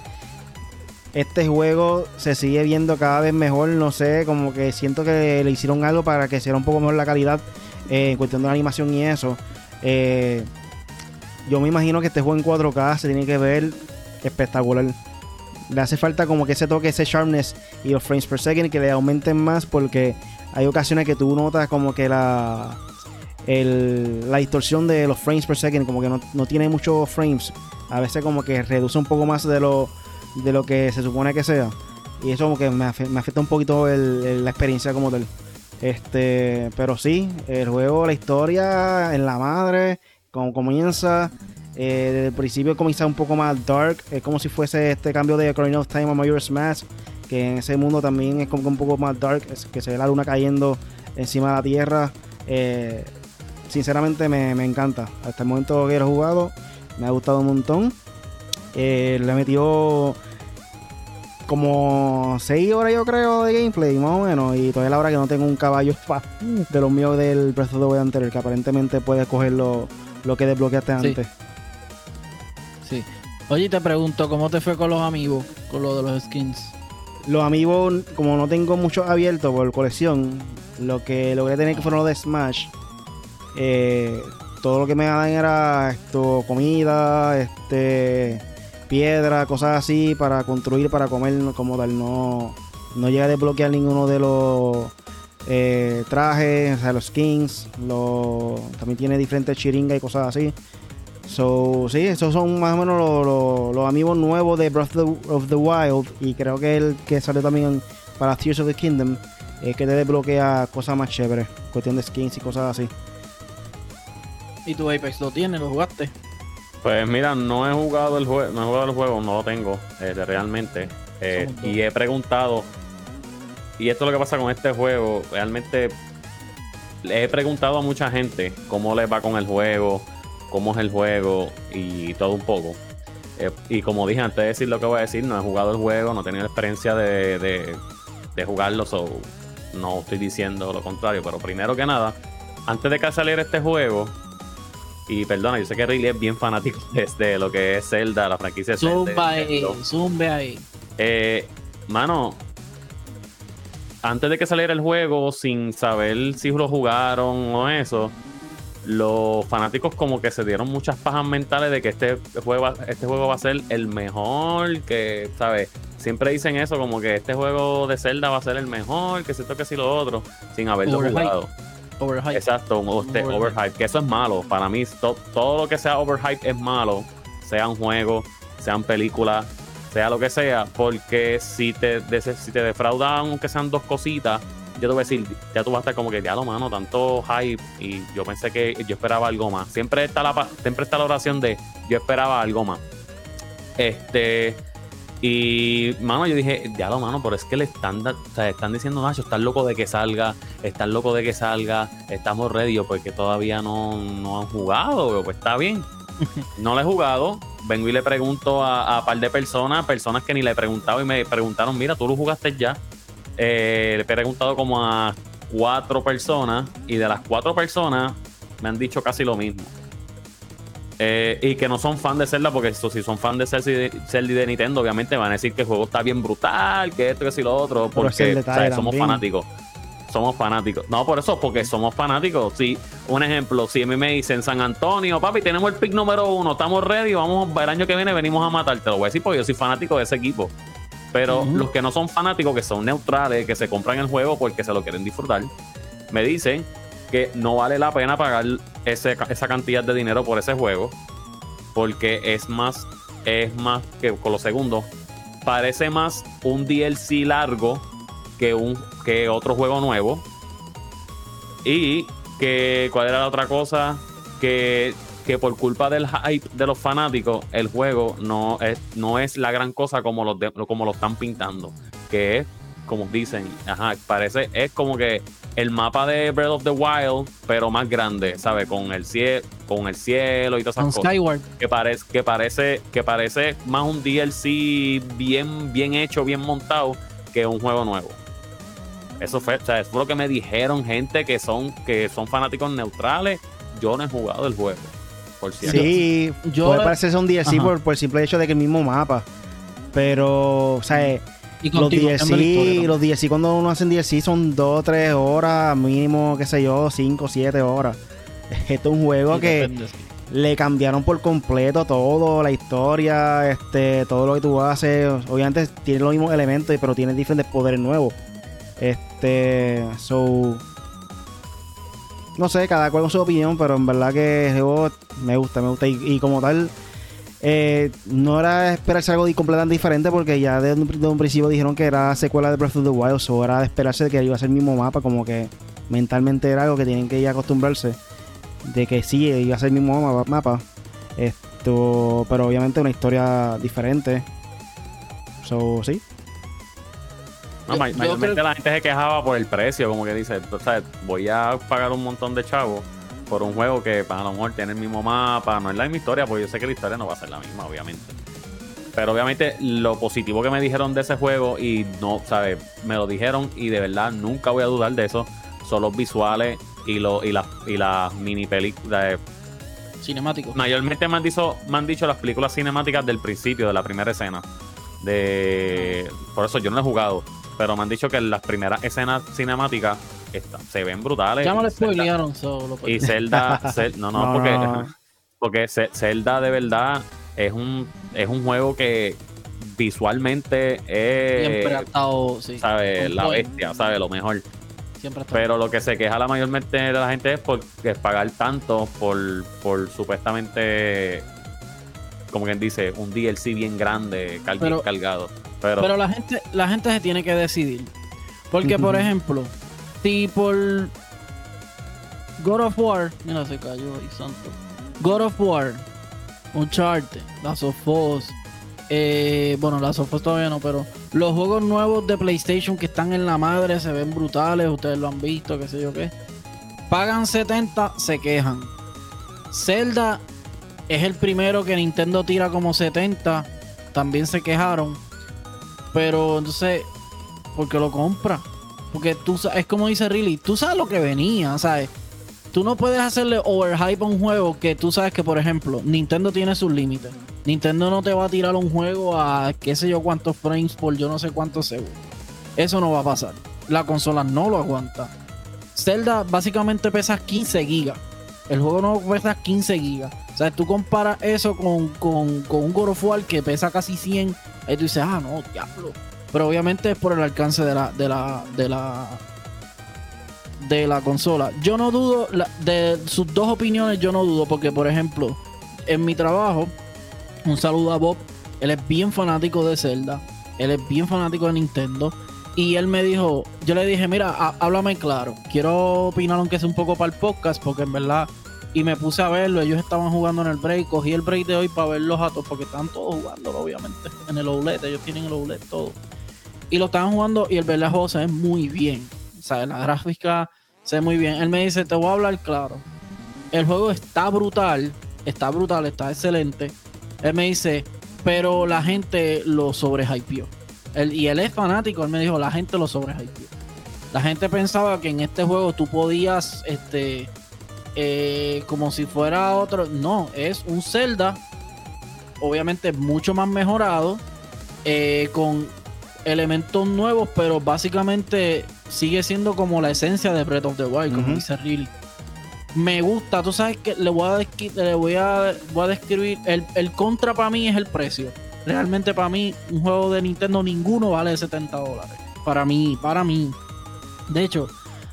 este juego se sigue viendo cada vez mejor. No sé, como que siento que le hicieron algo para que sea un poco mejor la calidad eh, en cuestión de la animación y eso. Eh, yo me imagino que este juego en 4K se tiene que ver espectacular. Le hace falta como que ese toque, ese sharpness y los frames per second que le aumenten más porque hay ocasiones que tú notas como que la la distorsión de los frames per second como que no, no tiene muchos frames. A veces como que reduce un poco más de lo, de lo que se supone que sea. Y eso como que me, afe- me afecta un poquito el- la experiencia como tal. Este, pero sí, el juego, la historia en la madre, como comienza, eh, desde el principio comienza un poco más dark, es como si fuese este cambio de Ocarina of Time a Majora's Mask, que en ese mundo también es como un poco más dark, que se ve la luna cayendo encima de la tierra. Eh, sinceramente me, me encanta. Hasta el momento que lo he jugado, me ha gustado un montón. Eh, le metió como 6 horas yo creo de gameplay, más o menos. Y todavía la hora que no tengo un caballo de los míos del Breath of the Wild anterior, que aparentemente puedes coger lo, lo que desbloqueaste Sí. antes. Sí. Oye, te pregunto, ¿cómo te fue con los amigos? Con lo de los skins. Los amigos, como no tengo muchos abiertos por colección, lo que logré tener que fueron los de Smash. Eh, todo lo que me daban era esto, comida, este, piedra, cosas así para construir, para comer como tal. No, no llegué a desbloquear ninguno de los eh, trajes, o sea, los skins. Los, también tiene diferentes chiringas y cosas así. So, sí, esos son más o menos los, los- amigos nuevos de Breath of the, of the Wild. Y creo que el que salió también para Tears of the Kingdom es que te desbloquea cosas más chéveres. Cuestión de skins y cosas así. ¿Y tu Apex lo tienes? ¿Lo jugaste? Pues mira, no he jugado el juego, no he jugado el juego, no lo tengo eh, realmente. Eh, y he preguntado, y esto es lo que pasa con este juego, realmente le he preguntado a mucha gente cómo les va con el juego, cómo es el juego y todo un poco. Eh, y como dije antes de decir lo que voy a decir, no he jugado el juego, no he tenido la experiencia de, de, de jugarlo, so no estoy diciendo lo contrario, pero primero que nada, antes de que saliera este juego, y perdona, yo sé que Riley es bien fanático [laughs] de, lo que es Zelda, la franquicia de Zelda. Zumba ahí, zumbe ahí. Eh, mano, antes de que saliera el juego, sin saber si lo jugaron o eso, los fanáticos como que se dieron muchas pajas mentales de que este juego, va- este juego va a ser el mejor, que, ¿sabes? Siempre dicen eso, como que este juego de Zelda va a ser el mejor, que esto, que si lo otro, sin haberlo jugado. Overhype. Exacto, un este, Overhype. overhype, que eso es malo. Para mí, to- todo lo que sea overhype es malo, sean juegos, sean películas, sea lo que sea, porque si te, si te defraudan, aunque sean dos cositas, yo te voy a decir, ya tú vas a estar como que, ya lo mano, tanto hype, y yo pensé que yo esperaba algo más. Siempre está la, siempre está la oración de yo esperaba algo más. Este, Y, mano, yo dije, diablo, mano, pero es que le están, o sea, están diciendo, Nacho, estás loco de que salga, estás loco de que salga, estamos ready, porque todavía no, no han jugado, Yo, pues está bien. [laughs] No lo he jugado, vengo y le pregunto a, a par de personas, personas que ni le he preguntado y me preguntaron, mira, tú lo jugaste ya. Eh, le he preguntado como a cuatro personas y de las cuatro personas me han dicho casi lo mismo. Eh, y que no son fan de Zelda, porque eso, si son fan de Zelda y de, Zelda y de Nintendo, obviamente van a decir que el juego está bien brutal, que esto, que si lo otro, porque somos fanáticos. Somos fanáticos. No, por eso, porque somos fanáticos. Si, un ejemplo, si a mí me dicen San Antonio, papi, tenemos el pick número uno, estamos ready, vamos, el año que viene venimos a matar, te lo voy a decir porque yo soy fanático de ese equipo. Pero los que no son fanáticos, que son neutrales, que se compran el juego porque se lo quieren disfrutar, me dicen que no vale la pena pagar esa cantidad de dinero por ese juego porque es más es más que con los segundos. Parece más un DLC largo que un que otro juego nuevo. Y que cuál era la otra cosa que que por culpa del hype de los fanáticos el juego no es no es la gran cosa como como lo están pintando. Que es como dicen ajá parece es como que el mapa de Breath of the Wild pero más grande ¿sabes? con el cielo con el cielo y todas Con esas cosas Skyward. que parece que parece que parece más un DLC bien bien hecho bien montado que un juego nuevo eso fue o sea, eso fue lo que me dijeron gente que son que son fanáticos neutrales yo no he jugado el juego por cierto Sí, Yo- puede parecerse un DLC por, por el simple hecho de que el mismo mapa. Pero, o sea, Y los DLC, los DLC cuando uno hace un DLC son 2 3 horas, mínimo, qué sé yo, 5 7 horas. [laughs] Esto es un juego Sí, que depende, sí. le cambiaron por completo todo, la historia, este, todo lo que tú haces. Obviamente tiene los mismos elementos, pero tiene diferentes poderes nuevos. Este, so. No sé, cada cual con su opinión, pero en verdad que el juego me gusta, me gusta. Y, y como tal, eh, no era esperarse algo completamente diferente, porque ya de un, de un principio dijeron que era secuela de Breath of the Wild, so era de esperarse que iba a ser el mismo mapa, como que mentalmente era algo que tienen que ya acostumbrarse de que sí iba a ser el mismo mapa, mapa. Esto, pero obviamente una historia diferente. So, sí. No, Yo- ma- yo mayormente creo- la gente se quejaba por el precio, como que dice, o sea, voy a pagar un montón de chavos por un juego que a lo mejor tiene el mismo mapa, no es la misma historia, porque yo sé que la historia no va a ser la misma, obviamente. Pero obviamente lo positivo que me dijeron de ese juego, y no, ¿sabes? Me lo dijeron y de verdad nunca voy a dudar de eso, son los visuales y, lo, y, las y las mini películas. Cinemático. Mayormente me han, dicho, me han dicho las películas cinemáticas del principio, de la primera escena. De... Por eso yo no he jugado. Pero me han dicho que las primeras escenas cinemáticas se ven brutales. Ya me lo Y Zelda- spoilearon, solo Y Zelda, [laughs] Zel- no, no, No, porque, no. [laughs] porque Ze- Zelda de verdad es un, es un juego que visualmente siempre ha es, estado, sí, la bestia, sabe, lo mejor. Siempre ha estado. Pero lo que se queja la mayormente de la gente es por es pagar tanto por, por supuestamente, como quien dice, un DLC bien grande, cal- bien Pero- cargado. Pero, Pero la gente, la gente se tiene que decidir. Porque, por ejemplo, si por God of War, mira, se cayó ahí, santo. God of War, Uncharted, Last of Us, eh, bueno, Last of Us todavía no, pero los juegos nuevos de PlayStation que están en la madre se ven brutales, ustedes lo han visto, qué sé yo qué. Pagan 70, se quejan. Zelda es el primero que Nintendo tira como 70, también se quejaron. Pero entonces, ¿por qué lo compra? Porque tú es como dice Riley, tú sabes lo que venía, ¿sabes? Tú no puedes hacerle overhype a un juego que tú sabes que, por ejemplo, Nintendo tiene sus límites. Nintendo no te va a tirar un juego a qué sé yo cuántos frames por yo no sé cuántos segundos. Eso no va a pasar. La consola no lo aguanta. Zelda básicamente pesa 15 gigas. El juego no pesa 15 gigas. O sea, tú comparas eso con, con, con un God of War que pesa casi 100. Ahí tú dices, ah, no, diablo. Pero obviamente es por el alcance de la, de la, de la, de la consola. Yo no dudo, de sus dos opiniones yo no dudo, porque por ejemplo, en mi trabajo, un saludo a Bob, él es bien fanático de Zelda, él es bien fanático de Nintendo. Y él me dijo, yo le dije, mira, há- háblame claro, quiero opinar aunque sea un poco para el podcast, porque en verdad y me puse a verlo. Ellos estaban jugando en el break. Cogí el break de hoy para verlos a todos, porque están todos jugando, obviamente, en el OLED. Ellos tienen el OLED todo. Y lo estaban jugando y el verdad juego se ve muy bien. O sea, la gráfica se ve muy bien. Él me dice, te voy a hablar claro. El juego está brutal, está brutal, está excelente. Él me dice, pero la gente lo sobrehypeó. Él, y él es fanático, él me dijo, la gente lo sobrehypeó. La gente pensaba que en este juego tú podías, este, eh, como si fuera otro. No, es un Zelda, obviamente mucho más mejorado, eh, con elementos nuevos, pero básicamente sigue siendo como la esencia de Breath of the Wild, como Ujú. dice Riley. Me gusta, tú sabes que le voy a, le voy a, voy a describir. El, el contra para mí es el precio. Realmente para mí, un juego de Nintendo ninguno vale 70 dólares. Para mí, para mí. De hecho,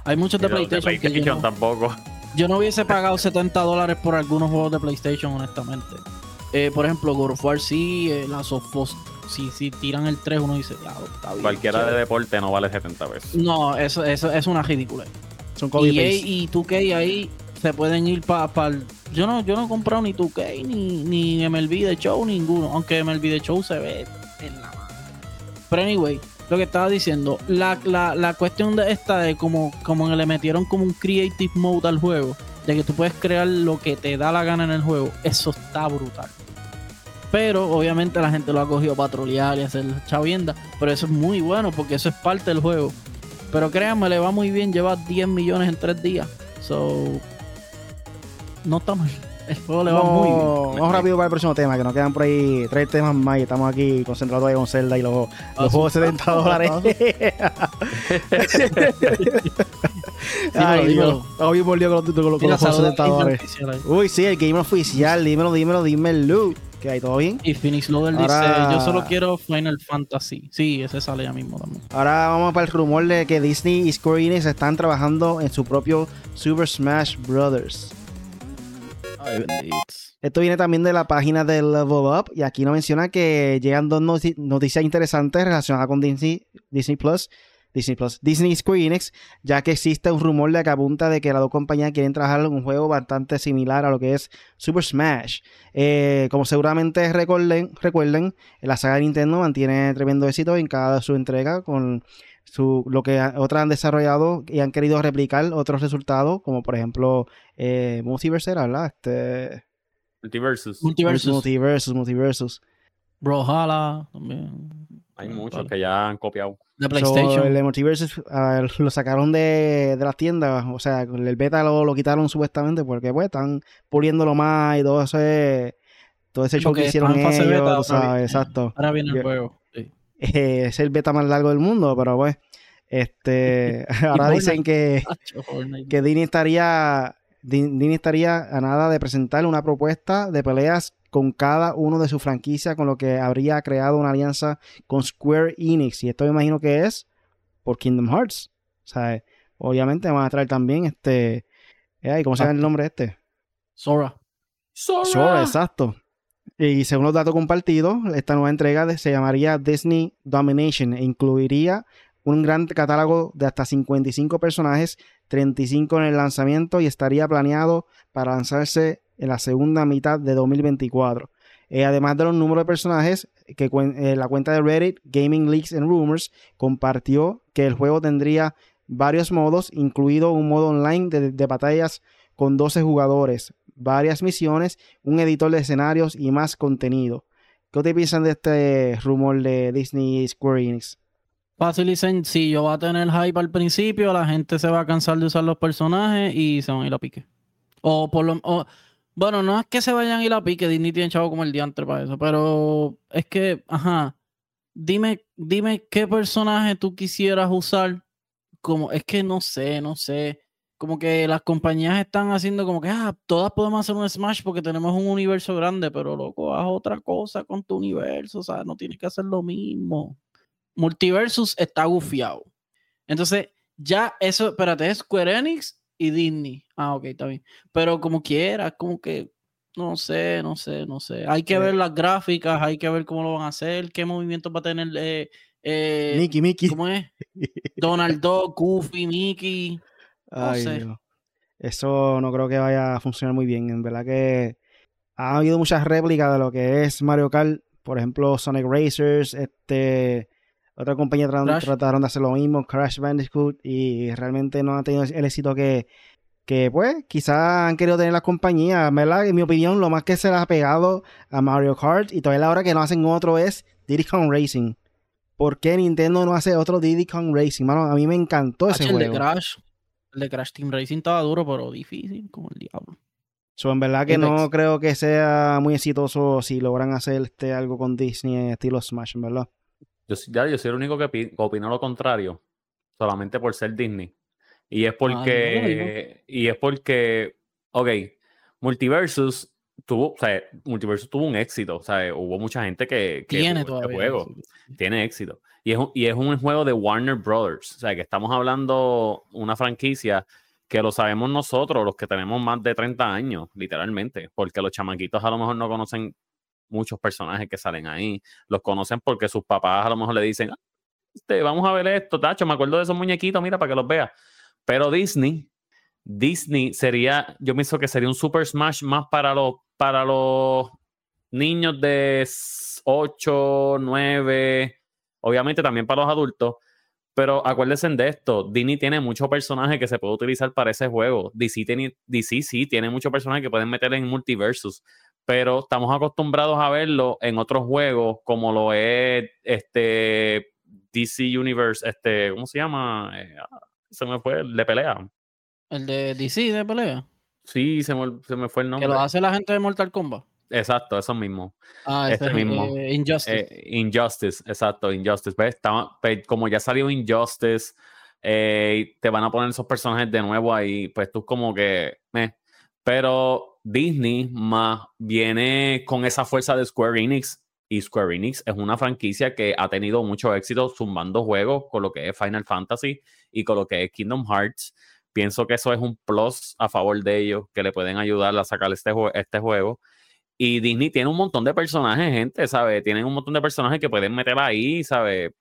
hay muchos de PlayStation, que yo no- tampoco. yo no hubiese pagado 70 dólares por algunos juegos de PlayStation, honestamente. Eh, por ejemplo, God of War sí, eh, Last of Us, si, si tiran el 3, uno dice, ya, está bien. Cualquiera de chévere". deporte no vale 70 pesos. No, eso, eso es una ridícula. Son copy EA y 2K ahí se pueden ir para el... Yo no, yo no he comprado ni 2K, ni, ni MLB de show, ninguno. Aunque MLB de show se ve en la mano. Pero anyway, lo que estaba diciendo, la, la, la cuestión de esta de como, como le metieron como un creative mode al juego, de que tú puedes crear lo que te da la gana en el juego, eso está brutal. Pero obviamente la gente lo ha cogido para trolear y hacer chavienda. Pero eso es muy bueno porque eso es parte del juego. Pero créanme, le va muy bien. Lleva 10 millones en 3 días. So. No está mal. El juego le va muy bien. Vamos, rápido para el próximo tema, que nos quedan por ahí tres temas más y estamos aquí concentrados ahí con Zelda y los, los juegos de 70 dólares. Ay, dímelo. dímelo. Estamos bien con los, juegos de saluda 70 a dólares. Uy, sí, el game oficial. Dímelo, dímelo, dímelo. ¿Qué hay? ¿Todo bien? Y Phoenix Loader Ahora- dice: Yo solo quiero Final Fantasy. Sí, ese sale ya mismo también. Ahora vamos para el rumor de que Disney y Square Enix están trabajando en su propio Super Smash Brothers. Ay. Esto viene también de la página de Level Up y aquí nos menciona que llegan dos noti- noticias interesantes relacionadas con Disney, Disney Plus, Disney Plus, Disney Square Enix, ya que existe un rumor de que apunta de que las dos compañías quieren trabajar en un juego bastante similar a lo que es Super Smash. Eh, como seguramente recuerden, recuerden, la saga de Nintendo mantiene tremendo éxito en cada su entrega con su, lo que otras han desarrollado y han querido replicar otros resultados, como por ejemplo eh, Multiverse, era, ¿verdad? Este, Multiversus. Multiversus. Multiversus, Multiversus. Brawlhalla también. Hay Vale. muchos que ya han copiado. So, PlayStation. el de Multiversus ah, lo sacaron de, de las tiendas, o sea, el beta lo, lo quitaron supuestamente porque pues están puliéndolo más y todo ese todo ese show que hicieron ellos, beta, sabes, exacto. Ahora viene el juego. Sí. Eh, [laughs] es el beta más largo del mundo, pero pues este [laughs] ahora dicen que [laughs] que Disney estaría Di- Disney estaría a nada de presentar una propuesta de peleas con cada uno de sus franquicias, con lo que habría creado una alianza con Square Enix. Y esto me imagino que es por Kingdom Hearts. O sea, obviamente van a traer también este. eh, ay, ¿Cómo se llama el nombre este? Sora. Sora, exacto. Y según los datos compartidos, esta nueva entrega se llamaría Disney Domination e incluiría un gran catálogo de hasta 55 personajes, 35 en el lanzamiento y estaría planeado para lanzarse en la segunda mitad de 2024. Eh, además de los números de personajes, que eh, la cuenta de Reddit Gaming Leaks and Rumors compartió que el juego tendría varios modos, incluido un modo online de, de batallas con 12 jugadores, varias misiones, un editor de escenarios y más contenido. ¿Qué ustedes piensan de este rumor de Disney Square Enix? Fácil y sencillo. Va a tener hype al principio, la gente se va a cansar de usar los personajes y se van a ir a pique. O por lo o- Bueno, no es que se vayan a ir a pique, Disney tiene chavo como el diantre para eso, pero es que, ajá. Dime, dime qué personaje tú quisieras usar. Como, es que no sé, no sé. Como que las compañías están haciendo como que, ah, todas podemos hacer un Smash porque tenemos un universo grande, pero loco, haz otra cosa con tu universo, o sea, no tienes que hacer lo mismo. Multiversus está gufiado. Entonces, ya eso, espérate, es Square Enix y Disney. Ah, ok, está bien. Pero como quiera, como que, no sé, no sé, no sé. Hay que Sí. ver las gráficas, hay que ver cómo lo van a hacer, qué movimientos va a tener. Eh, eh, Mickey, Mickey. ¿Cómo es? [laughs] Donald Duck, Goofy, Mickey. Ay, sé. Dios. eso no creo que vaya a funcionar muy bien. En verdad que ha habido muchas réplicas de lo que es Mario Kart, por ejemplo, Sonic Racers, este, otra compañía trataron de hacer lo mismo, Crash Bandicoot, y realmente no han tenido el éxito que, que pues, quizás han querido tener las compañías, ¿verdad? En mi opinión, lo más que se le ha pegado a Mario Kart, y todavía la hora que no hacen otro es Diddy Kong Racing. ¿Por qué Nintendo no hace otro Diddy Kong Racing? Mano, a mí me encantó ese juego. El de Crash, el de Crash Team Racing estaba duro, pero difícil, como el diablo. So, en verdad que no creo que sea muy exitoso si logran hacer este, algo con Disney estilo Smash, en verdad. Yo, ya, yo soy el único que opino lo contrario, solamente por ser Disney. Y es ah, porque, y es porque, ok, Multiversus tuvo, o sea, Multiversus tuvo un éxito, o sea, hubo mucha gente que, tiene este juego, tiene éxito. Y es, y es un juego de Warner Brothers, o sea, que estamos hablando una franquicia que lo sabemos nosotros, los que tenemos más de 30 años, literalmente, porque los chamaquitos a lo mejor no conocen muchos personajes que salen ahí, los conocen porque sus papás a lo mejor le dicen, ah, este, vamos a ver esto, tacho, me acuerdo de esos muñequitos, mira, para que los veas. Pero Disney, Disney sería, yo pienso que sería un Super Smash más para los, para los niños de 8, 9, obviamente también para los adultos, pero acuérdense de esto, Disney tiene muchos personajes que se puede utilizar para ese juego. DC, tiene, DC sí tiene muchos personajes que pueden meter en multiversus, pero estamos acostumbrados a verlo en otros juegos como lo es este DC Universe, este, ¿cómo se llama? Eh, se me fue, el de pelea. ¿El de DC de pelea? Sí, se me, se me fue el nombre. Que lo hace la gente de Mortal Kombat. Exacto, eso mismo. Ah, este mismo. Eh, Injustice. Eh, Injustice, exacto, Injustice. ¿Ves? Pues, como ya salió Injustice, te van a poner esos personajes de nuevo ahí, pues tú como que... Pero Disney más viene con esa fuerza de Square Enix. Y Square Enix es una franquicia que ha tenido mucho éxito zumbando juegos con lo que es Final Fantasy y con lo que es Kingdom Hearts. Pienso que eso es un plus a favor de ellos, que le pueden ayudar a sacar este, este juego. Y Disney tiene un montón de personajes, gente, ¿sabes? Tienen un montón de personajes que pueden meter ahí, ¿sabes?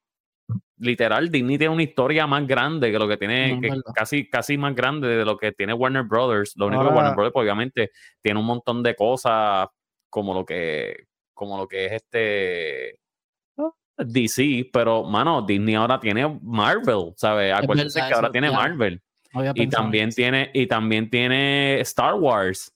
Literal, Disney tiene una historia más grande que lo que tiene, casi, casi más grande de lo que tiene Warner Brothers. Lo único que Warner Brothers, obviamente, tiene un montón de cosas como lo que, como lo que es este DC, pero mano, Disney ahora tiene Marvel, ¿sabes? Acuérdense que ahora tiene Marvel. Y también tiene, y también tiene Star Wars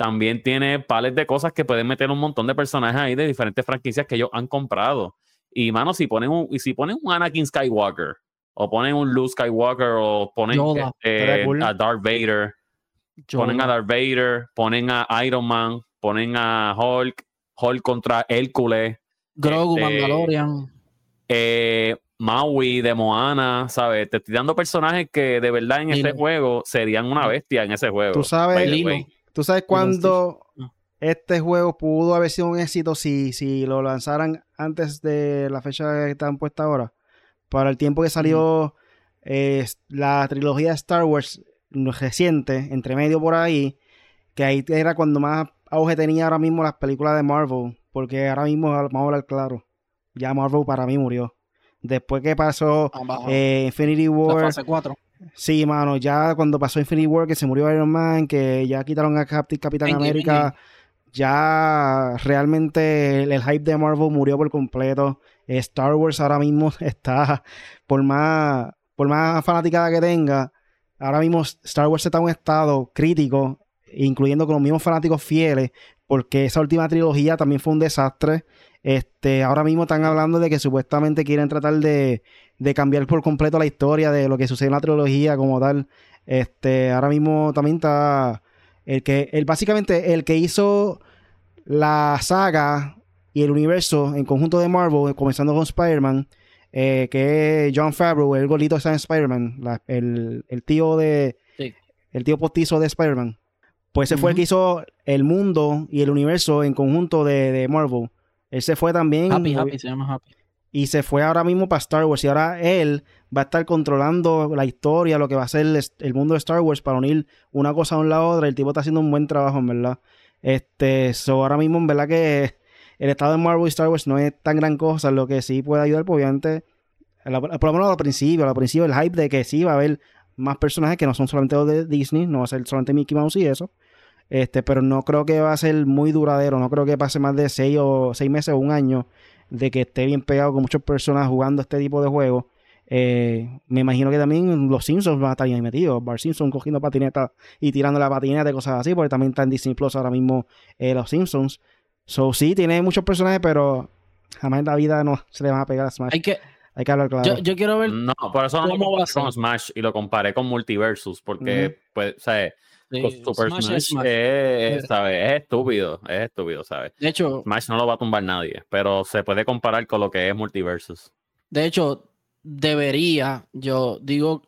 también tiene pales de cosas que pueden meter un montón de personajes ahí de diferentes franquicias que ellos han comprado. Y, mano, si ponen un, y si ponen un Anakin Skywalker, o ponen un Luke Skywalker, o ponen este, a Darth Vader, ponen a Darth Vader, ponen a Iron Man, ponen a Hulk, Hulk contra Hércules. Grogu, este, Mandalorian. Eh, Maui de Moana, ¿sabes? Te estoy dando personajes que de verdad en ese juego serían una bestia en ese juego. Tú sabes, ¿Tú sabes cuándo este juego pudo haber sido un éxito si, si lo lanzaran antes de la fecha que están puesta ahora? Para el tiempo que salió eh, la trilogía de Star Wars reciente, entre medio por ahí, que ahí era cuando más auge tenía ahora mismo las películas de Marvel, porque ahora mismo, vamos a hablar claro, ya Marvel para mí murió. Después que pasó eh, Infinity War, fase 4. Sí, mano, ya cuando pasó Infinity War, que se murió Iron Man, que ya quitaron a Capitán América, ya realmente el, hype de Marvel murió por completo. Star Wars ahora mismo [laughs] está, por más, por más fanaticada que tenga, ahora mismo Star Wars está en un estado crítico, incluyendo con los mismos fanáticos fieles, porque esa última trilogía también fue un desastre. Este, ahora mismo están hablando de que supuestamente quieren tratar de, de cambiar por completo la historia de lo que sucede en la trilogía como tal. Este, ahora mismo también está el que, el, básicamente el que hizo la saga y el universo en conjunto de Marvel, comenzando con Spider-Man, eh, que es John Favreau, el golito de Spider-Man, el, tío de, el tío postizo de Spider-Man. Pues ese fue el que hizo el mundo y el universo en conjunto de, de Marvel. Él se fue también. Happy, Happy, se llama Happy. Y se fue ahora mismo para Star Wars. Y ahora él va a estar controlando la historia, lo que va a ser el, mundo de Star Wars para unir una cosa a la otra. El tipo está haciendo un buen trabajo, en verdad. Este, so ahora mismo, en verdad que el estado de Marvel y Star Wars no es tan gran cosa. Lo que sí puede ayudar, pues, obviamente, por lo menos al principio, al principio, el hype de que sí va a haber más personajes que no son solamente los de Disney, no va a ser solamente Mickey Mouse y eso. Este, pero no creo que va a ser muy duradero, no creo que pase más de seis o seis meses o un año de que esté bien pegado con muchas personas jugando este tipo de juegos. Eh, me imagino que también los Simpsons van a estar ahí metidos. Bart Simpson cogiendo patineta y tirando la patineta y cosas así, porque también está en Disney Plus ahora mismo eh, los Simpsons. So, sí, tiene muchos personajes, pero jamás en la vida no [laughs] se le van a pegar a Smash. Hay que, Hay que hablar claro. yo, yo quiero ver. No, por eso no lo ¿Cómo va a comparé con? Smash y lo comparé con Multiversus, porque, Ujú. pues, o sea, sí, con Super Smash Smash, es Smash. es, ¿sabes? es estúpido, es estúpido, ¿sabes? De hecho, Smash no lo va a tumbar nadie, pero se puede comparar con lo que es Multiversus. de hecho, debería, yo digo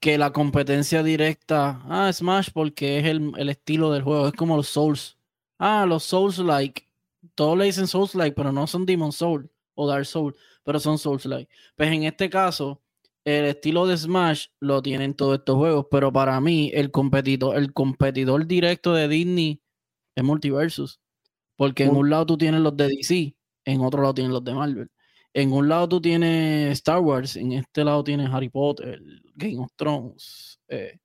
que la competencia directa, ah, Smash porque es el, el estilo del juego, es como los Souls. Ah, los Souls like, todos le dicen Souls like, pero no son Demon Soul o Dark Soul, pero son Souls like. Pues en este caso, el estilo de Smash lo tienen todos estos juegos, pero para mí el competidor, el competidor directo de Disney es Multiversus. Porque en un lado tú tienes los de DC, en otro lado tienes los de Marvel. En un lado tú tienes Star Wars, en este lado tienes Harry Potter, Game of Thrones. eh,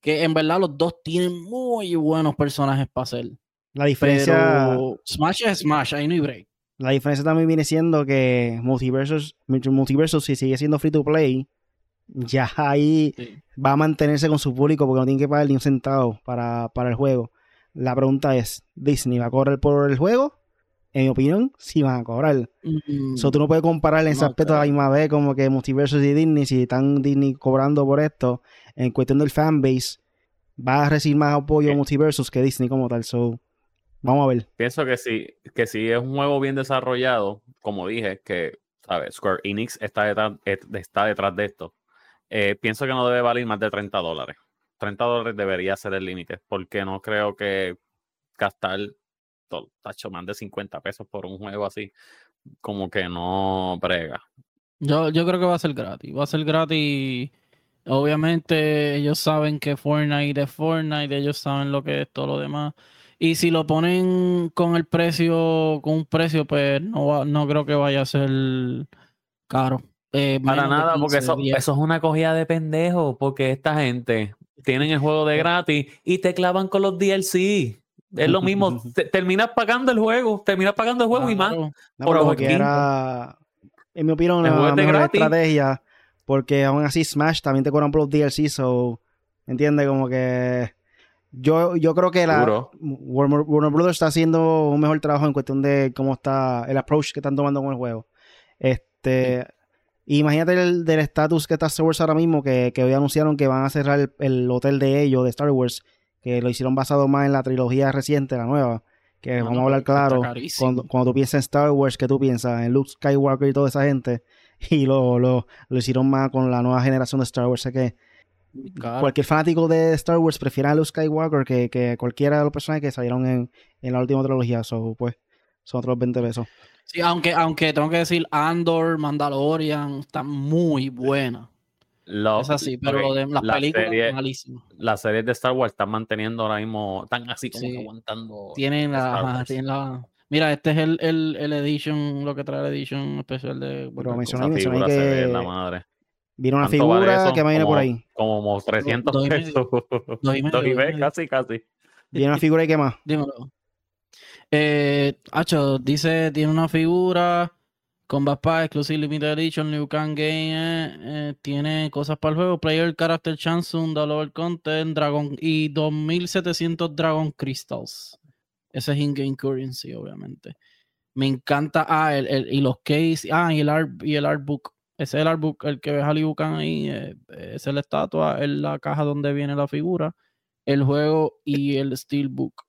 que en verdad los dos tienen muy buenos personajes para hacer. la diferencia. Pero Smash es Smash, ahí no hay break. La diferencia también viene siendo que Multiversus, Multiversus si sigue siendo free to play, ya ahí Sí. va a mantenerse con su público porque no tiene que pagar ni un centavo para, para el juego. La pregunta es, ¿Disney va a cobrar por el juego? En mi opinión, sí van a cobrar. Mm, So, tú no puedes comparar en ese aspecto a la misma vez como que Multiversus y Disney, si están Disney cobrando por esto, en cuestión del fanbase, va a recibir más apoyo Eh. Multiversus que Disney como tal. So, vamos a ver. Pienso que sí, que si es un juego bien desarrollado, como dije, que, ¿sabes? Square Enix está detrás, et- está detrás de esto. eh, pienso que no debe valer más de 30 dólares. 30 dólares debería ser el límite, porque no creo que gastar tacho, más de 50 pesos por un juego así, como que no brega. Yo, yo creo que va a ser gratis. Va a ser gratis. Obviamente, ellos saben que Fortnite es Fortnite, ellos saben lo que es todo lo demás. Y si lo ponen con el precio, con un precio, pues no, va- no creo que vaya a ser caro. Eh, Para nada, porque 15, eso, 10. eso es una cogida de pendejo, porque esta gente tienen el juego de gratis y te clavan con los DLC. Es lo mismo, [laughs] te- terminas pagando el juego, terminas pagando el juego y más. No, por porque era, en mi opinión, de mejor estrategia. Porque aún así Smash también te cobran por los DLC, so, ¿entiendes? Como que yo, yo creo que la Warner Brothers está haciendo un mejor trabajo en cuestión de cómo está el approach que están tomando con el juego. Este, imagínate el, del estatus que está Star Wars ahora mismo, que, que hoy anunciaron que van a cerrar el, el hotel de ellos, de Star Wars, que lo hicieron basado más en la trilogía reciente, la nueva. Que No, vamos a hablar claro. Cuando, cuando tú piensas en Star Wars, ¿qué tú piensas? En Luke Skywalker y toda esa gente. [laughs] Y lo, lo, lo hicieron más con la nueva generación de Star Wars. Sé que Claro. cualquier fanático de Star Wars prefiere a Luke Skywalker que, que cualquiera de los personajes que salieron en, en la última trilogía. So, pues, son otros 20 pesos. Sí, aunque, aunque tengo que decir, Andor, Mandalorian, están muy buenas. Lo- Es así, pero lo de las la películas, serie- malísimas. las series de Star Wars están manteniendo ahora mismo, están así como Sí. que aguantando. Tienen la, tienen la- Mira, este es el, el, el edition, lo que trae el edition especial de Pero mencioné- mencioné figura se ve en que- la madre. Viene una ¿Cuánto vale figura eso? que me viene por ahí. Como 300 dos y medio. pesos. Dos y [laughs] medio, Dos y dos y medio, medio. casi, casi. Viene una figura y qué más. Dímelo. Eh, Hacho, dice, tiene una figura, Combat Pack, Exclusive Limited Edition, New Can Game, eh, eh, tiene cosas para el juego, Player Character Chance, un Dollar Content, Dragon y 2700 Dragon Crystals. Ese es in-game currency, obviamente. Me encanta, ah, el, el- y los case, ah, y el, art, y el artbook. Ese es el artbook, el que ves a Liu Kang ahí, eh, es la estatua, es la caja donde viene la figura, el juego y el steelbook.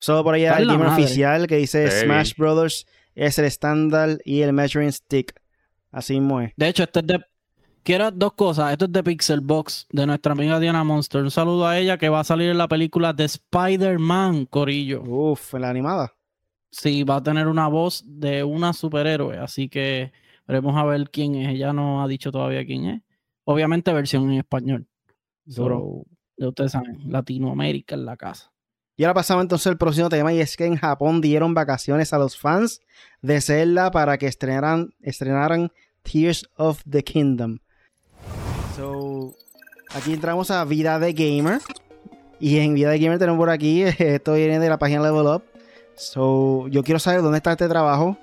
Solo por allá el madre. oficial que dice. Smash Brothers es el estándar y el measuring stick. Así mismo es. De hecho, este es de. Quiero dos cosas. Esto es de Pixel Box, de nuestra amiga Diana Monster. Un saludo a ella que va a salir en la película de Spider-Man, Corillo. Uf, en la animada. Sí, va a tener una voz de una superhéroe. Así que veremos a ver quién es. Ella no ha dicho todavía quién es. Obviamente, versión en español. Duro. So, ya ustedes saben, Latinoamérica en la casa. Y ahora pasamos entonces al próximo tema y es que en Japón dieron vacaciones a los fans de Zelda para que estrenaran, estrenaran Tears of the Kingdom. So, aquí entramos a Vida de Gamer. Y en Vida de Gamer tenemos por aquí, [laughs] esto viene de la página Level Up. So, yo quiero saber dónde está este trabajo.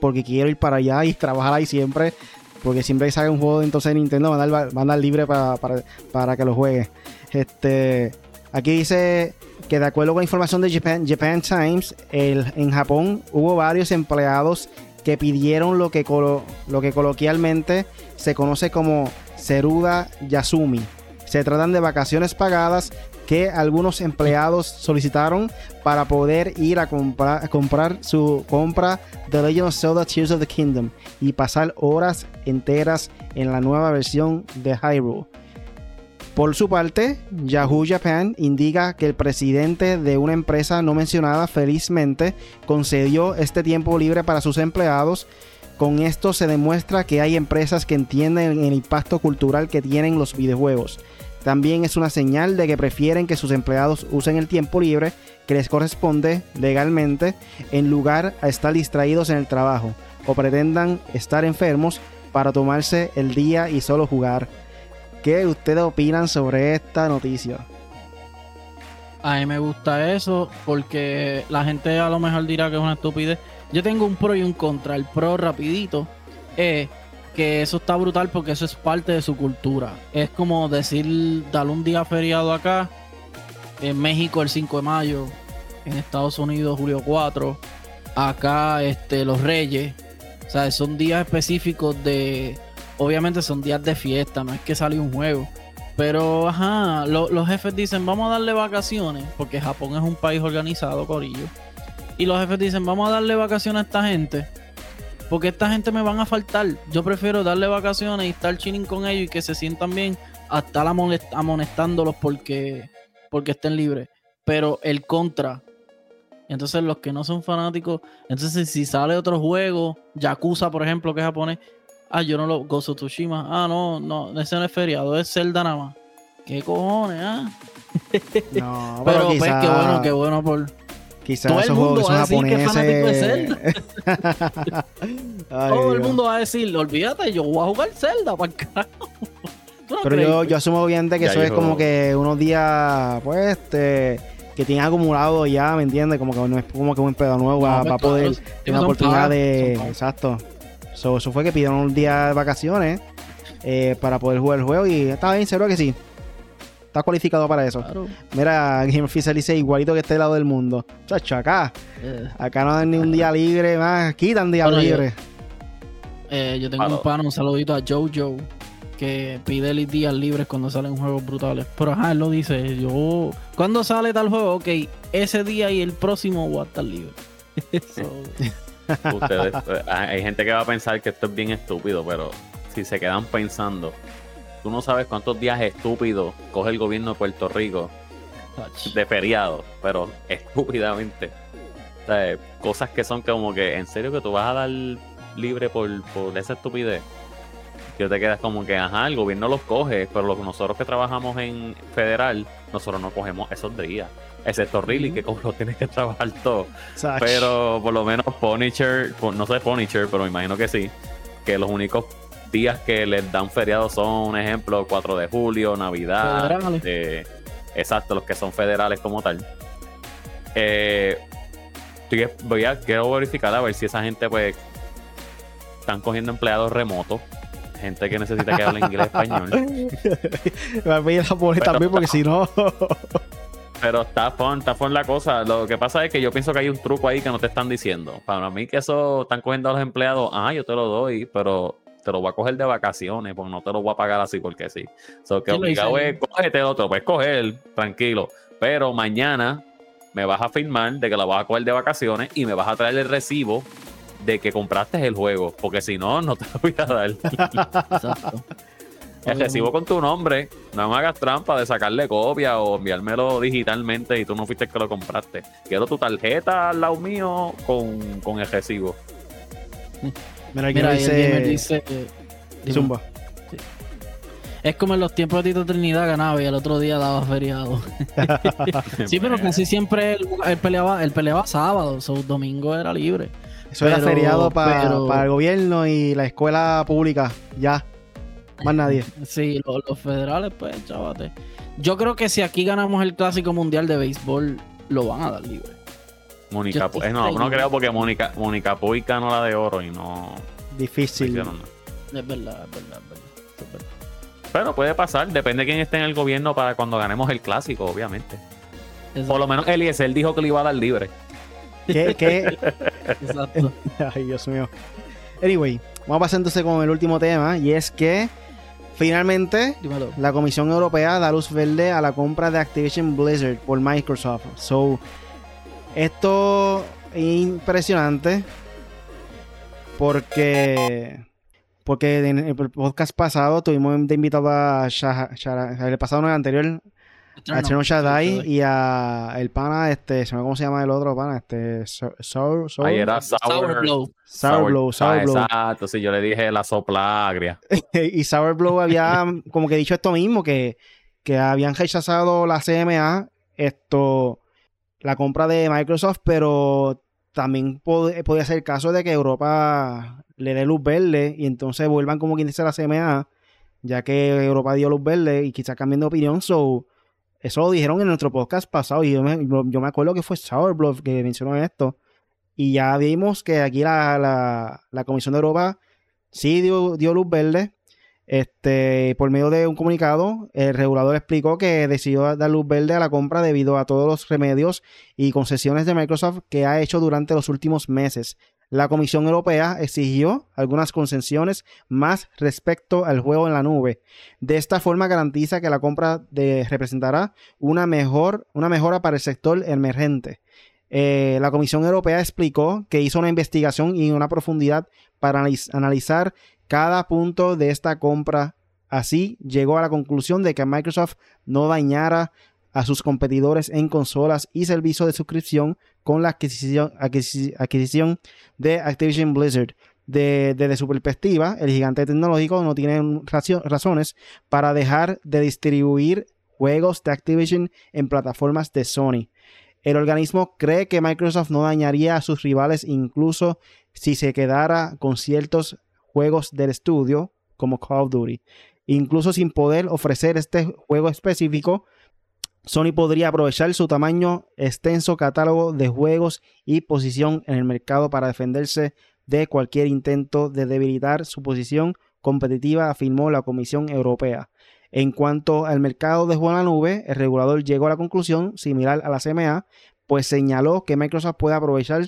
Porque quiero ir para allá y trabajar ahí siempre. Porque siempre que sale un juego entonces Nintendo van a dar, libre para, para, para que lo juegue. Este, aquí dice que de acuerdo con información de Japan, Times, en Japón hubo varios empleados que pidieron lo que, colo- lo que coloquialmente se conoce como Seruda Yasumi. Se tratan de vacaciones pagadas que algunos empleados solicitaron para poder ir a a comprar su compra de Legend of Zelda Tears of the Kingdom y pasar horas enteras en la nueva versión de Hyrule. Por su parte, Yahoo Japan indica que el presidente de una empresa no mencionada felizmente concedió este tiempo libre para sus empleados. Con esto se demuestra que hay empresas que entienden el impacto cultural que tienen los videojuegos. También es una señal de que prefieren que sus empleados usen el tiempo libre que les corresponde legalmente en lugar a estar distraídos en el trabajo o pretendan estar enfermos para tomarse el día y solo jugar. ¿Qué ustedes opinan sobre esta noticia? A mí me gusta eso porque la gente a lo mejor dirá que es una estupidez. Yo tengo un pro y un contra. El pro rapidito es que eso está brutal porque eso es parte de su cultura. Es como decir, darle un día feriado acá, en México el 5 de mayo, en Estados Unidos julio 4, acá este, los Reyes. O sea, son días específicos de... Obviamente son días de fiesta, no es que sale un juego. Pero, ajá, lo- los jefes dicen, vamos a darle vacaciones, porque Japón es un país organizado, Corillo. Y los jefes dicen, vamos a darle vacaciones a esta gente, porque esta gente me van a faltar. Yo prefiero darle vacaciones y estar chilling con ellos y que se sientan bien, a estar amonest- amonestándolos porque, porque estén libres. Pero el contra. Entonces, los que no son fanáticos, entonces si sale otro juego, Yakuza, por ejemplo, que es japonés, ah, yo no lo, of Tsushima, ah, no, no, ese no es feriado, es Zelda nada más. ¿Qué cojones, ah? [laughs] No, [laughs] Pero, pues, quizá- qué bueno, qué bueno por... Quizás todo el esos mundo juegos son va a decir que es japoneses. [laughs] Ay, todo el Dios. mundo va a decir, olvídate, yo voy a jugar Zelda, para carajo. ¿Tú no Pero yo, yo asumo obviamente que Ya eso es como que unos días, pues, este, que tienes acumulado ya, ¿me entiendes? Como que no es como que un empleado nuevo No, va, pues, va a poder tener la oportunidad pagas, de... Exacto. So, eso fue que pidieron un día de vacaciones eh, para poder jugar el juego y está bien, seguro que sí. Está cualificado para eso. Claro. Mira, Game Official dice igualito que este lado del mundo. Chacho, acá. Eh, Acá no dan ni un día libre más. Aquí dan días Bueno, yo- libres. eh, yo tengo Aló. un pana, un saludito a Jojo, que pide los días libres cuando salen juegos brutales. Pero ajá, él lo dice, yo... ¿Cuándo sale tal juego? Ok, ese día y el próximo voy a estar libre. [laughs] So, [laughs] Ustedes, eh, hay gente que va a pensar que esto es bien estúpido, pero si se quedan pensando, tú no sabes cuántos días estúpidos coge el gobierno de Puerto Rico de feriado, pero estúpidamente. O sea, cosas que son como que, ¿en serio que tú vas a dar libre por, por esa estupidez? Que te quedas como que, ajá, el gobierno los coge, pero los, nosotros que trabajamos en federal, nosotros no cogemos esos días. Excepto Riley, que como lo tienes que trabajar todo. Pero por lo menos Punisher, no sé Punisher, pero me imagino que sí, que los únicos días que les dan feriados son, un ejemplo, 4 de julio, Navidad, eh, exacto, los que son federales como tal. Eh, voy a, quiero verificar a ver si esa gente pues están cogiendo empleados remotos, gente que necesita que hable inglés español. [laughs] Me va a también porque si no. Pero está fun, está fun la cosa. Lo que pasa es que yo pienso que hay un truco ahí que no te están diciendo. Para mí que eso están cogiendo a los empleados, ah, yo te lo doy, pero te lo voy a coger de vacaciones, porque no te lo voy a pagar así porque sí. So, que ¿Quién lo obligado es, cógete otro, puedes coger, tranquilo. Pero mañana me vas a firmar de que la vas a coger de vacaciones y me vas a traer el recibo de que compraste el juego, porque si no, no te lo voy a dar. [laughs] Exacto. El recibo con tu nombre, no me hagas trampa de sacarle copia o enviármelo digitalmente y tú no fuiste el que lo compraste. Quiero tu tarjeta al lado mío con, con el recibo. Mira, aquí el dice. eh, dime. Zumba. Es como en los tiempos de Tito Trinidad ganaba y el otro día daba feriado. [laughs] Sí, pero casi siempre él, él peleaba, él peleaba sábado, su domingo era libre. Eso era feriado pero- para el gobierno y la escuela pública. Ya. Más nadie. [laughs] Sí, los, los federales, pues, chavate. Yo creo que si aquí ganamos el clásico mundial de béisbol, lo van a dar libre. Mónica, pues, no, no creo porque Mónica, Mónica Puig ganó la de oro y no Difícil. Es verdad, es verdad, es verdad. es verdad. Pero puede pasar, depende de quién esté en el gobierno para cuando ganemos el clásico, obviamente. Exacto. Por lo menos Eliezer dijo que lo iba a dar libre. ¿Qué, qué? [laughs] Exacto. [laughs] Ay, Dios mío. Anyway, vamos a pasar entonces con el último tema. Y es que finalmente Dímelo. la Comisión Europea da luz verde a la compra de Activision Blizzard por Microsoft. So, esto es impresionante porque porque en el podcast pasado tuvimos de invitado a Shah- Shah- el pasado no el anterior Eternal Shaddai y a el pana este se me cómo se llama el otro pana este Sour Sour Sour- Ahí era Sour, Sour Blow. Sour Blow, Sour Ah, Blow. Exacto, sí, yo le dije la sopla agria. [laughs] y Sour Blow había como que dicho esto mismo, que, que habían rechazado la CMA, esto, la compra de Microsoft, pero también pod- podía ser el caso de que Europa le dé luz verde y entonces vuelvan como quien dice la CMA, ya que Europa dio luz verde y quizás cambien de opinión, so, eso lo dijeron en nuestro podcast pasado y yo me, yo me acuerdo que fue Sour Blow que mencionó esto. Y ya vimos que aquí la, la, la Comisión de Europa sí dio, dio luz verde. Este, por medio de un comunicado, el regulador explicó que decidió dar luz verde a la compra debido a todos los remedios y concesiones de Microsoft que ha hecho durante los últimos meses. La Comisión Europea exigió algunas concesiones más respecto al juego en la nube. De esta forma garantiza que la compra representará una, mejor, una mejora para el sector emergente. Eh, la Comisión Europea explicó que hizo una investigación y una profundidad para analiz- analizar cada punto de esta compra. Así llegó a la conclusión de que Microsoft no dañara a sus competidores en consolas y servicios de suscripción con la adquisición, adquisi- adquisición de Activision Blizzard. De- desde su perspectiva, el gigante tecnológico no tiene razones para dejar de distribuir juegos de Activision en plataformas de Sony. El organismo cree que Microsoft no dañaría a sus rivales incluso si se quedara con ciertos juegos del estudio como Call of Duty. Incluso sin poder ofrecer este juego específico, Sony podría aprovechar su tamaño extenso catálogo de juegos y posición en el mercado para defenderse de cualquier intento de debilitar su posición competitiva, afirmó la Comisión Europea. En cuanto al mercado de juego en la nube, el regulador llegó a la conclusión similar a la CMA, pues señaló que Microsoft puede aprovechar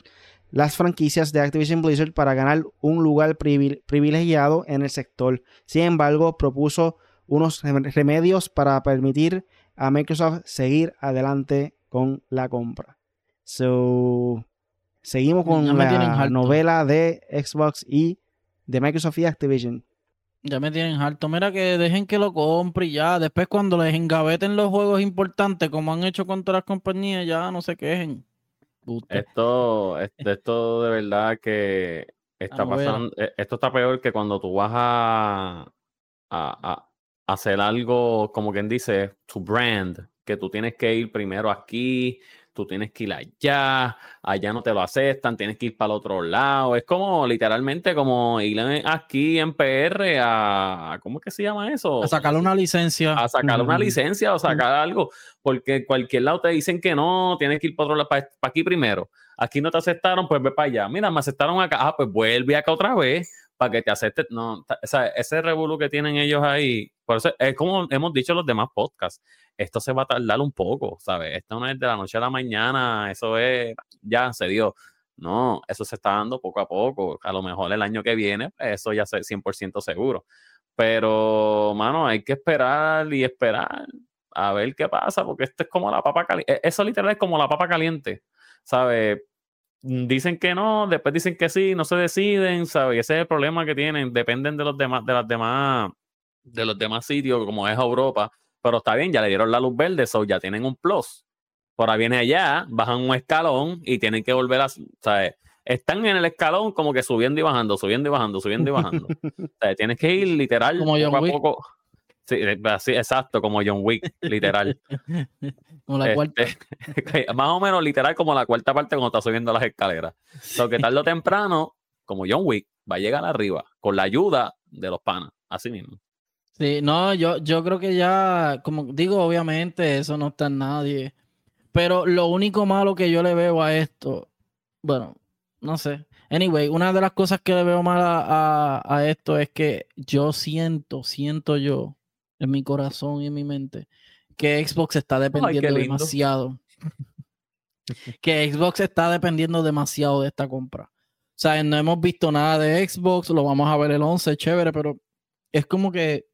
las franquicias de Activision Blizzard para ganar un lugar privil- privilegiado en el sector. Sin embargo, propuso unos rem- remedios para permitir a Microsoft seguir adelante con la compra. So, seguimos con la novela de Xbox y de Microsoft y Activision. Ya me tienen harto. Mira que dejen que lo compre y ya. Después cuando les engaveten los juegos importantes, como han hecho con todas las compañías, ya no se quejen. Esto, esto, esto de verdad que está pasando. eh, Esto está peor que cuando tú vas a, a, a hacer algo, como quien dice, tu brand, que tú tienes que ir primero aquí, tú tienes que ir allá, allá no te lo aceptan, tienes que ir para el otro lado. Es como literalmente como ir aquí en PR a, ¿cómo es que se llama eso? A sacarle una licencia. a sacar una licencia o sacar algo, porque en cualquier lado te dicen que no, tienes que ir para otro lado, para, aquí primero. Aquí no te aceptaron, pues ve para allá. Mira, me aceptaron acá, ah, pues vuelve acá otra vez para que te acepten. No, o sea, ese revolú que tienen ellos ahí, por eso es como hemos dicho en los demás podcasts, esto se va a tardar un poco, ¿sabes? Esto no es de la noche a la mañana, eso es, ya se dio. No, eso se está dando poco a poco. A lo mejor el año que viene, pues, eso ya es 100% seguro. Pero, mano, hay que esperar y esperar a ver qué pasa, porque esto es como la papa caliente. Eso literal es como la papa caliente, ¿sabes? Dicen que no, después dicen que sí, no se deciden, ¿sabes? Y ese es el problema que tienen, dependen de los demás, de las demás, de los demás sitios, como es Europa. Pero está bien, ya le dieron la luz verde, so ya tienen un plus. Por ahí viene allá, bajan un escalón y tienen que volver a, ¿sabes? Están en el escalón como que subiendo y bajando, subiendo y bajando, subiendo y bajando. [laughs] O sea, tienes que ir literal Como John poco a Wick. poco. Sí, eh, así, exacto, como John Wick, literal. [laughs] Como la cuarta. Este, [laughs] más o menos literal como la cuarta parte cuando está subiendo las escaleras. Lo que tarde o temprano, como John Wick, va a llegar arriba con la ayuda de los panas, así mismo. Sí, no, yo, yo creo que ya, como digo, obviamente eso no está en nadie. Pero lo único malo que yo le veo a esto, bueno, no sé. Anyway, una de las cosas que le veo mal a, a esto es que yo siento, siento yo en mi corazón y en mi mente que Xbox está dependiendo demasiado. [laughs] que Xbox está dependiendo demasiado de esta compra. O sea, no hemos visto nada de Xbox, lo vamos a ver el 11, chévere, pero es como que,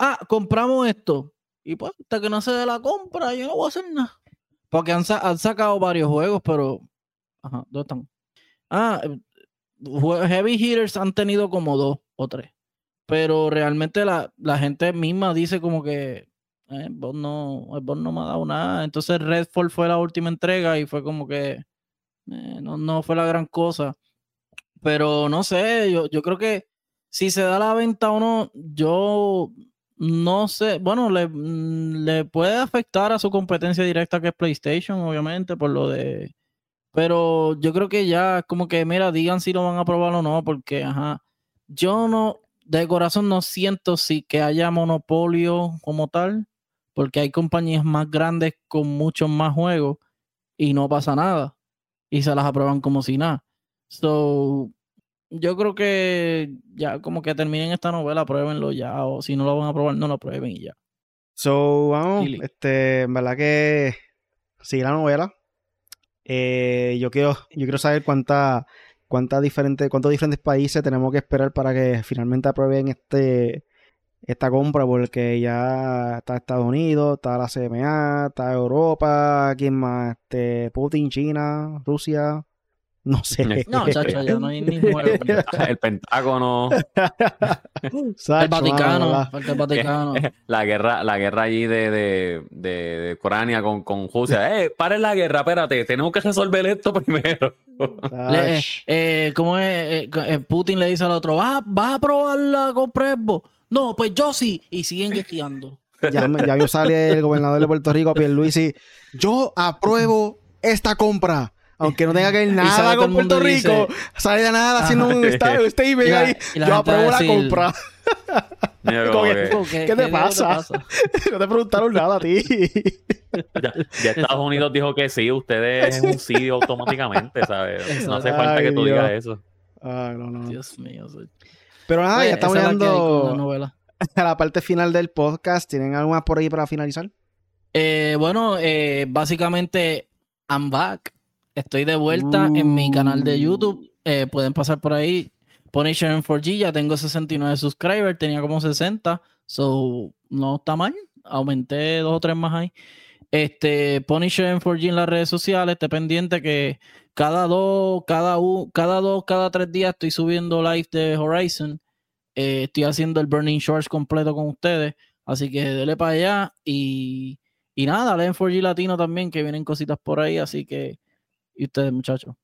ah, compramos esto. Y pues, hasta que no se dé la compra, yo no voy a hacer nada. Porque han, sacado varios juegos, pero. Ajá, ¿dónde están? Ah, Heavy Hitters han tenido como dos o tres. Pero realmente la, gente misma dice como que eh, vos no, vos no me ha dado nada. Entonces Redfall fue la última entrega y fue como que eh, no, no, fue la gran cosa. Pero no sé, yo, yo creo que si se da la venta o no, yo no sé, bueno, le, mm, le, puede afectar a su competencia directa que es PlayStation, obviamente, por lo de... Pero yo creo que ya, como que, mira, digan si lo van a probar o no, porque, ajá, yo no, de corazón no siento si que haya monopolio como tal, porque hay compañías más grandes con muchos más juegos y no pasa nada, y se las aprueban como si nada. So, yo creo que ya como que terminen esta novela, pruébenlo ya, o si no lo van a probar, no lo prueben y ya. So, vamos, este, en verdad que sigue la novela. Eh, yo quiero, yo quiero saber cuánta, cuánta diferente, cuántos diferentes países tenemos que esperar para que finalmente aprueben este esta compra, porque ya está Estados Unidos, está la CMA, está Europa, ¿quién más? Este, Putin, China, Rusia. No sé. No, chacho, ya no hay ni. [laughs] [laughs] El Pentágono. el Vaticano. el Vaticano. [laughs] La guerra, la guerra allí de, de, de, Ucrania con, con Rusia. Eh, paren la guerra, espérate, tenemos que resolver esto primero. Le, eh, ¿Cómo es? Eh, eh, Putin le dice al otro, ¿vas, vas a probar la compra No, pues yo sí. Y siguen guiando. Ya, ya yo sale el gobernador de Puerto Rico, Pierluisi. Yo apruebo esta compra aunque no tenga que ver [laughs] nada con Puerto Rico, sale de nada haciendo un estadio, statement ahí. Yo apruebo la compra. [laughs] ¿Qué, te pasa? [laughs] no te preguntaron nada a ti. Ya, Estados Unidos dijo que sí, ustedes es un sí automáticamente, ¿sabes? No hace falta que tú digas eso. Ay, no, no. Dios mío. Pero nada, ya estamos llegando a la parte final del podcast. ¿Tienen algo más por ahí para finalizar? Eh, bueno, eh, básicamente, I'm back. Estoy de vuelta en mi canal de YouTube. Uh. Eh, pueden pasar por ahí. Punisher en 4G, ya tengo 69 subscribers, tenía como 60. So, no está mal. Aumenté dos o tres más ahí. Este, Punisher en 4G en las redes sociales, esté pendiente que cada dos, cada, cada dos, cada tres días estoy subiendo live de Horizon. Eh, estoy haciendo el Burning Shorts completo con ustedes. Así que dele para allá. Y, y nada, leen 4G Latino también, que vienen cositas por ahí. Así que ¿Y ustedes, muchachos?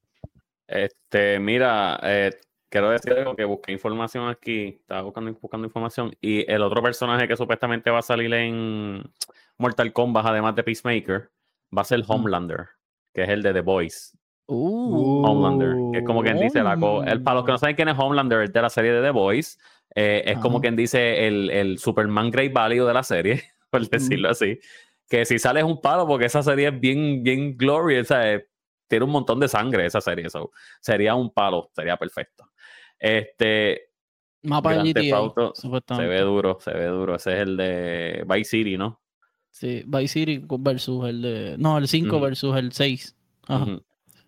Este, mira, eh, quiero decir algo que busqué información aquí, estaba buscando, buscando información, y el otro personaje que supuestamente va a salir en Mortal Kombat, además de Peacemaker, va a ser mm. Homelander, que es el de The Voice. Uh, Homelander, que es como quien dice la el, para los que no saben quién es Homelander, es de la serie de The Voice, eh, es como quien dice el, el, Superman Great Value de la serie, [laughs] por mm. decirlo así. Que si sale es un palo, porque esa serie es bien, bien glorious, ¿sabes? Tiene un montón de sangre esa serie. eso sería un palo, sería perfecto. Este. Mapa de GTA, se ve duro, se ve duro. Ese es el de Vice City, ¿no? Sí, Vice City versus el de. No, el 5 versus el 6.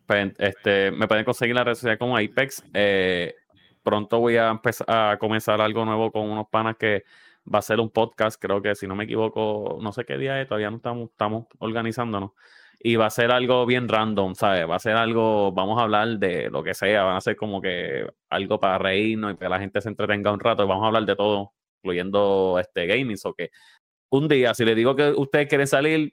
Pues, este, me pueden conseguir la red social como Apex. Eh, pronto voy a empezar a comenzar algo nuevo con unos panas que va a ser un podcast. Creo que si no me equivoco, no sé qué día es, todavía no estamos, estamos organizándonos y va a ser algo bien random, ¿sabes? Va a ser algo, vamos a hablar de lo que sea, van a ser como que algo para reírnos y que la gente se entretenga un rato, vamos a hablar de todo, incluyendo este gaming, o que un día, si le digo que ustedes quieren salir,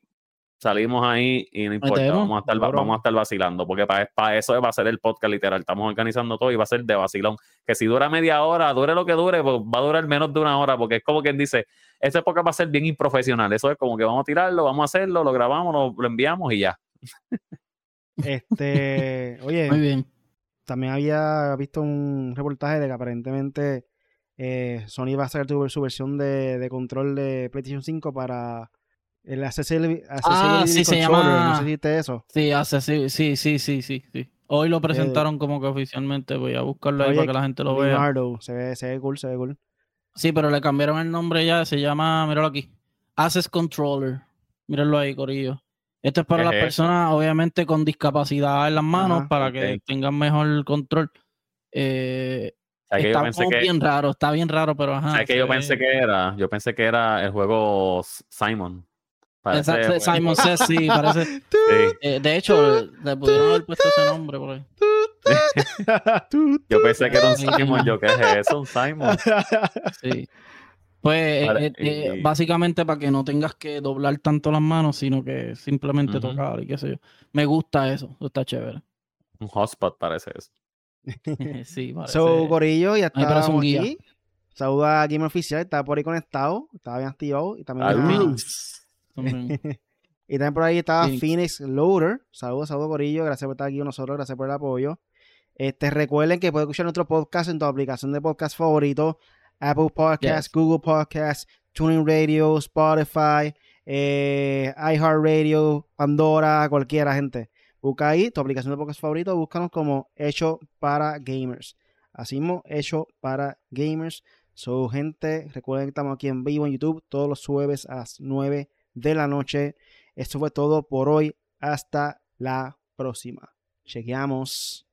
salimos ahí y no importa, vamos a estar, vamos a estar vacilando, porque para, para eso va a ser el podcast literal, estamos organizando todo y va a ser de vacilón, que si dura media hora, dure lo que dure, pues va a durar menos de una hora, porque es como quien dice, esta época va a ser bien improfesional. Eso es como que vamos a tirarlo, vamos a hacerlo, lo grabamos, lo, enviamos y ya. Este, [laughs] oye, Muy bien. también había visto un reportaje de que aparentemente eh, Sony va a sacar su, su versión de, de control de PlayStation 5 para el accessibility, Ah, sí, se controller. llama- No sé si viste eso. Sí, hace, sí, sí, sí, sí, sí. Hoy lo presentaron como que oficialmente. Voy a buscarlo ahí para que la gente lo vea. Leonardo, se ve, se ve cool, se ve cool. Sí, pero le cambiaron el nombre ya. Se llama, míralo aquí. Access Controller. Mírenlo ahí, Corillo. Esto es para ¿Qué las es eso? personas, obviamente, con discapacidad en las manos, Ajá, para que tengan mejor control. Eh, ¿Sabes que yo está pensé que, bien raro, está bien raro, pero ajá. ¿sabes que se yo pensé que era? Yo pensé que era el juego Simon. Parece Exacto, juego. Simon Says, sí, parece. [laughs] Sí. eh, de hecho, le pudieron haber puesto ese nombre por ahí. Yo pensé que era un. Simon. Yo, ¿qué es eso? Un Simon. Sí. Pues eh, Vale, eh, eh, y- básicamente para que no tengas que doblar tanto las manos, sino que simplemente tocar y qué sé yo. Me gusta eso, eso está chévere. Un hotspot parece eso. [laughs] sí, parece. So, Corillo, ya me parece un guía. aquí. Saluda a Game Oficial, está por ahí conectado, estaba bien activado. Y. También. [laughs] y también por ahí estaba Phoenix. Phoenix Loader. Saludos, saludos, Corillo. Gracias por estar aquí con nosotros, gracias por el apoyo. Este, recuerden que pueden escuchar nuestro podcast en tu aplicación de podcast favorito: Apple Podcasts, Yes. Google Podcasts, Tuning Radio, Spotify, eh, iHeartRadio, Pandora, cualquiera, gente. Busca ahí tu aplicación de podcast favorito, búscanos como Hecho para Gamers. Así mismo, Hecho para Gamers. So, gente, recuerden que estamos aquí en vivo en YouTube todos los jueves a las 9 de la noche. Esto fue todo por hoy. Hasta la próxima. Chequeamos.